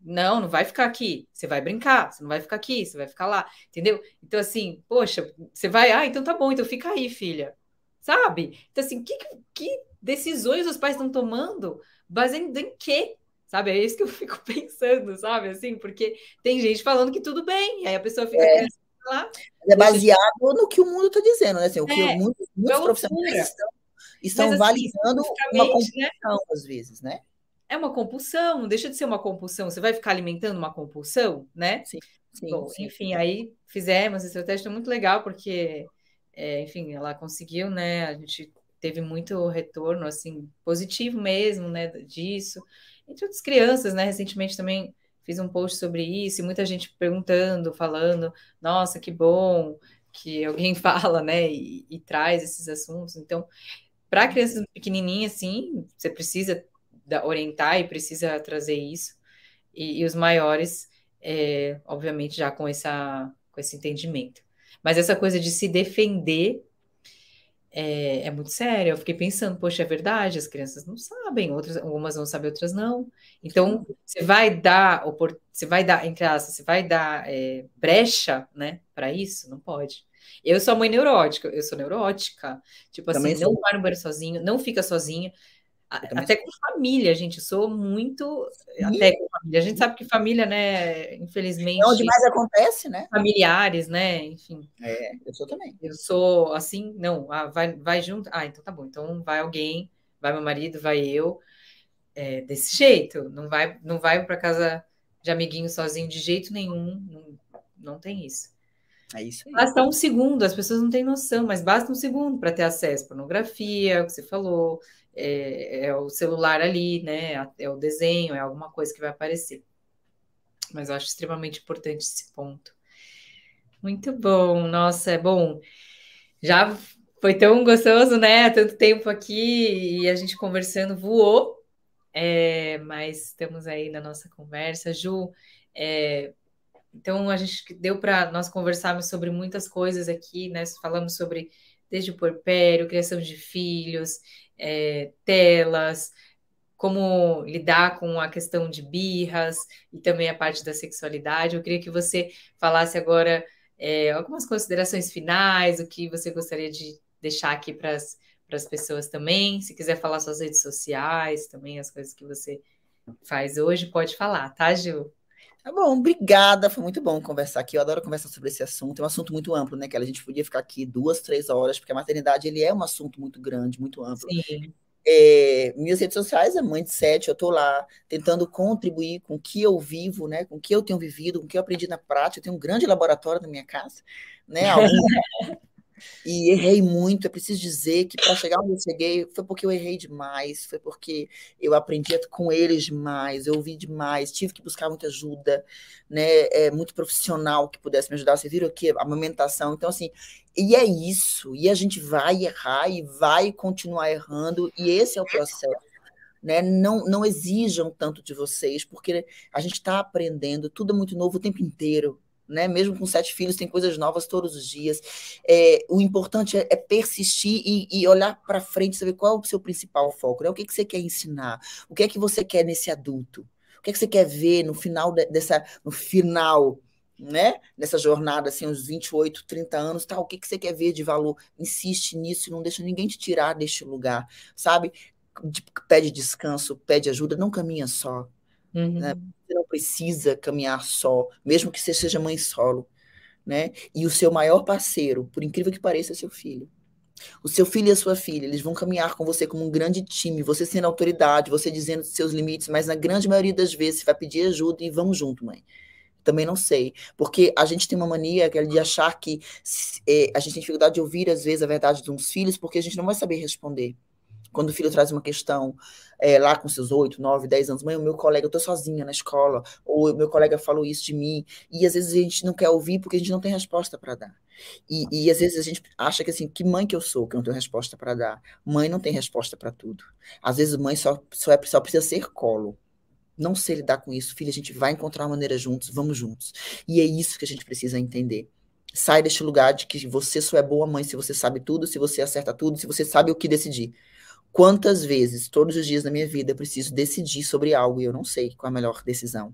não, não vai ficar aqui. Você vai brincar, você não vai ficar aqui, você vai ficar lá, entendeu? Então, assim, poxa, você vai, ah, então tá bom, então fica aí, filha. Sabe? Então, assim, que, que decisões os pais estão tomando baseando em quê? Sabe? É isso que eu fico [LAUGHS] pensando, sabe? Assim, porque tem gente falando que tudo bem, e aí a pessoa fica é. lá. É baseado no que o mundo está dizendo, né? Assim, o que é, muitos, muitos profissionais estão, estão Mas, assim, validando uma compulsão, né? às vezes, né? é uma compulsão, não deixa de ser uma compulsão. Você vai ficar alimentando uma compulsão, né? Sim. sim, Bom, sim. Enfim, aí fizemos essa estratégia muito legal, porque, é, enfim, ela conseguiu, né? A gente teve muito retorno, assim, positivo mesmo, né? Disso. Entre outras crianças, né? Recentemente também fiz um post sobre isso, e muita gente perguntando, falando, nossa, que bom que alguém [LAUGHS] fala, né? E, e traz esses assuntos. Então, para crianças pequenininhas, sim, você precisa orientar e precisa trazer isso. E, e os maiores, é, obviamente, já com, essa, com esse entendimento. Mas essa coisa de se defender é, é, muito sério. Eu fiquei pensando, poxa, é verdade, as crianças não sabem, outras, algumas vão saber, outras não. Então, você vai dar, você vai dar, entre aspas, você vai dar é, brecha, né, para isso? Não pode. Eu sou mãe neurótica, eu sou neurótica. Tipo Também assim, sou. não vai no banheiro sozinho, não fica sozinha. Até com família, gente, sou muito. Sim. Até com família. A gente sabe que família, né, infelizmente. É onde mais acontece, né? Familiares, né? Enfim. É, eu sou também. Eu sou assim, não, ah, vai, vai junto. Ah, então tá bom. Então vai alguém, vai meu marido, vai eu. É, desse jeito. Não vai, não vai para casa de amiguinho sozinho de jeito nenhum. Não, não tem isso. É. Basta um segundo, as pessoas não têm noção, mas basta um segundo para ter acesso à pornografia, o que você falou, é, é, o celular ali, né? É o desenho, é alguma coisa que vai aparecer. Mas eu acho extremamente importante esse ponto. Muito bom, nossa, é bom. Já foi tão gostoso, né? Tanto tempo aqui e a gente conversando voou. É, mas estamos aí na nossa conversa. Ju, é, então a gente deu para nós conversarmos sobre muitas coisas aqui, né? Falamos sobre desde o porpério, criação de filhos, é, telas, como lidar com a questão de birras e também a parte da sexualidade. Eu queria que você falasse agora é, algumas considerações finais, o que você gostaria de deixar aqui para as pessoas também. Se quiser falar suas redes sociais, também as coisas que você faz hoje, pode falar, tá, Gil? Tá bom, obrigada. Foi muito bom conversar aqui. Eu adoro conversar sobre esse assunto. É um assunto muito amplo, né, Kelly? A gente podia ficar aqui duas, três horas, porque a maternidade ele é um assunto muito grande, muito amplo. Sim. É, minhas redes sociais é Mãe de Sete, eu estou lá tentando contribuir com o que eu vivo, né, com o que eu tenho vivido, com o que eu aprendi na prática. Eu tenho um grande laboratório na minha casa, né, [LAUGHS] e errei muito. É preciso dizer que para chegar onde eu cheguei foi porque eu errei demais, foi porque eu aprendi com eles demais, eu ouvi demais, tive que buscar muita ajuda, né? É muito profissional que pudesse me ajudar. Você viram aqui a amamentação. Então, assim, e é isso. E a gente vai errar e vai continuar errando, e esse é o processo. Né? Não, não exijam tanto de vocês, porque a gente está aprendendo, tudo é muito novo o tempo inteiro né? Mesmo com sete filhos, tem coisas novas todos os dias. É, o importante é, é persistir e, e olhar para frente, saber qual é o seu principal foco, né? O que, que você quer ensinar? O que é que você quer nesse adulto? O que é que você quer ver no final de, dessa, no final, né? Nessa jornada, assim, uns 28, 30 anos, tal, o que, que você quer ver de valor? Insiste nisso, não deixa ninguém te tirar deste lugar, sabe? Pede descanso, pede ajuda, não caminha só. Uhum. Né? Você não precisa caminhar só, mesmo que você seja mãe solo. Né? E o seu maior parceiro, por incrível que pareça, é seu filho. O seu filho e a sua filha, eles vão caminhar com você como um grande time, você sendo autoridade, você dizendo seus limites, mas na grande maioria das vezes você vai pedir ajuda e vamos junto, mãe. Também não sei. Porque a gente tem uma mania é de achar que é, a gente tem dificuldade de ouvir, às vezes, a verdade de uns filhos, porque a gente não vai saber responder. Quando o filho traz uma questão é, lá com seus 8, 9, 10 anos, mãe, o meu colega, eu tô sozinha na escola, ou o meu colega falou isso de mim, e às vezes a gente não quer ouvir porque a gente não tem resposta para dar. E, e, às vezes a gente acha que assim, que mãe que eu sou, que eu não tenho resposta para dar. Mãe não tem resposta para tudo. Às vezes mãe só, só, é, só precisa ser colo. Não sei lidar com isso, filha, a gente vai encontrar uma maneira juntos, vamos juntos. E é isso que a gente precisa entender. Sai deste lugar de que você só é boa mãe se você sabe tudo, se você acerta tudo, se você sabe o que decidir. Quantas vezes, todos os dias da minha vida, eu preciso decidir sobre algo e eu não sei qual é a melhor decisão.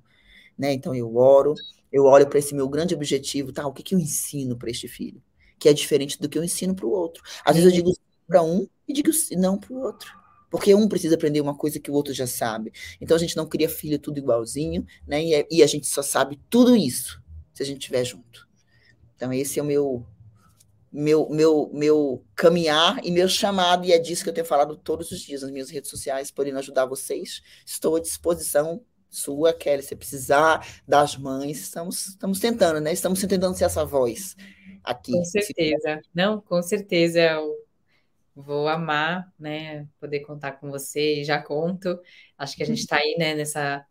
Né? Então eu oro, eu olho para esse meu grande objetivo, tá? O que, que eu ensino para este filho? Que é diferente do que eu ensino para o outro. Às vezes eu digo para um e digo não para o outro. Porque um precisa aprender uma coisa que o outro já sabe. Então a gente não cria filho tudo igualzinho, né? E, é, e a gente só sabe tudo isso se a gente estiver junto. Então esse é o meu meu, meu, meu caminhar e meu chamado, e é disso que eu tenho falado todos os dias nas minhas redes sociais, podendo ajudar vocês. Estou à disposição sua, Kelly, se precisar das mães, estamos, estamos tentando, né? Estamos tentando ser essa voz aqui. Com certeza, não, com certeza eu vou amar, né, poder contar com você já conto. Acho que a gente está aí, né, nessa,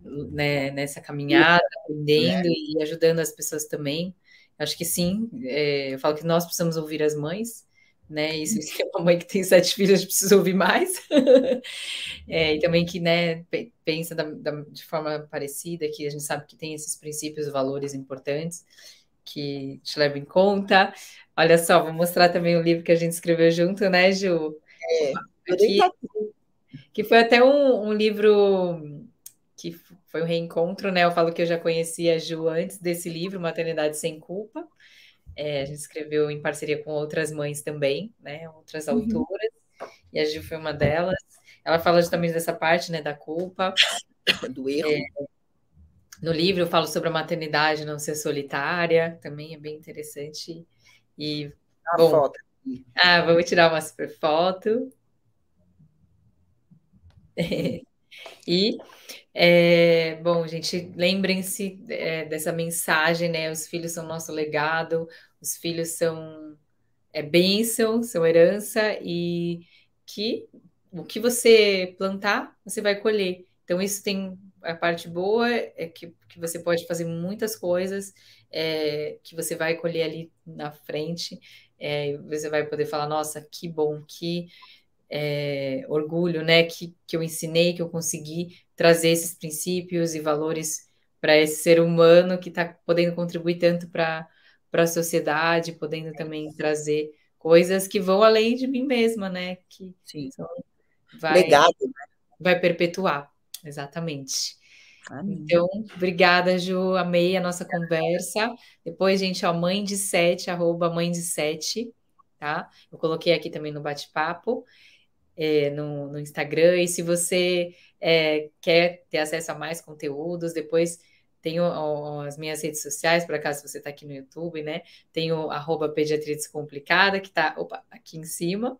né, nessa caminhada, aprendendo é. e ajudando as pessoas também. Acho que sim. É, eu falo que nós precisamos ouvir as mães, né? Isso [LAUGHS] que uma mãe que tem sete filhos precisa ouvir mais. [LAUGHS] é, e também que, né, pensa da, da, de forma parecida, que a gente sabe que tem esses princípios, valores importantes que te levam em conta. Olha só, vou mostrar também o livro que a gente escreveu junto, né, Ju? É, aqui, que foi até um, um livro que foi um reencontro, né? Eu falo que eu já conhecia a Ju antes desse livro, Maternidade Sem Culpa. É, a gente escreveu em parceria com outras mães também, né? Outras uhum. autoras, e a Ju foi uma delas. Ela fala justamente dessa parte, né, da culpa. Do erro. É, no livro eu falo sobre a maternidade não ser solitária, também é bem interessante. E, bom, foto. Ah, vamos tirar uma super foto. [LAUGHS] e é, bom, gente, lembrem-se é, dessa mensagem, né? Os filhos são nosso legado, os filhos são é, bênção, são herança, e que o que você plantar, você vai colher. Então, isso tem a parte boa, é que, que você pode fazer muitas coisas é, que você vai colher ali na frente. É, você vai poder falar, nossa, que bom, que é, orgulho, né, que, que eu ensinei, que eu consegui trazer esses princípios e valores para esse ser humano que está podendo contribuir tanto para a sociedade, podendo também trazer coisas que vão além de mim mesma, né? Que Sim. São, vai, Legado, né? vai perpetuar, exatamente. Amém. Então, obrigada, Ju. Amei a nossa conversa. Depois, gente, ó, mãe de sete, arroba mãe de sete, tá? Eu coloquei aqui também no bate-papo é, no, no, Instagram. E se você é, quer ter acesso a mais conteúdos, depois tenho as minhas redes sociais, por acaso você está aqui no YouTube, né? Tenho arroba Descomplicada, que está aqui em cima.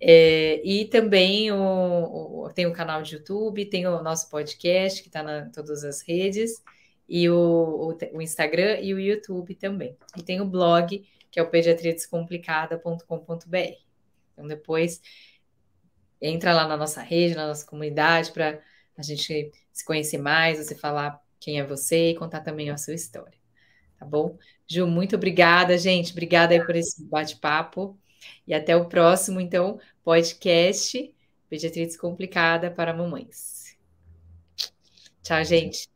É, e também o, o, tem o canal de YouTube, tem o nosso podcast, que está em todas as redes, e o, o, o, Instagram e o YouTube também. E tem o blog, que é o pediatriadescomplicada.com.br. Então, depois entra lá na nossa rede, na nossa comunidade, para a gente se conhecer mais, você falar quem é você e contar também a sua história. Tá bom? Ju, muito obrigada, gente. Obrigada aí por esse bate-papo. E até o próximo, então, podcast Pediatria Descomplicada para Mamães. Tchau, gente.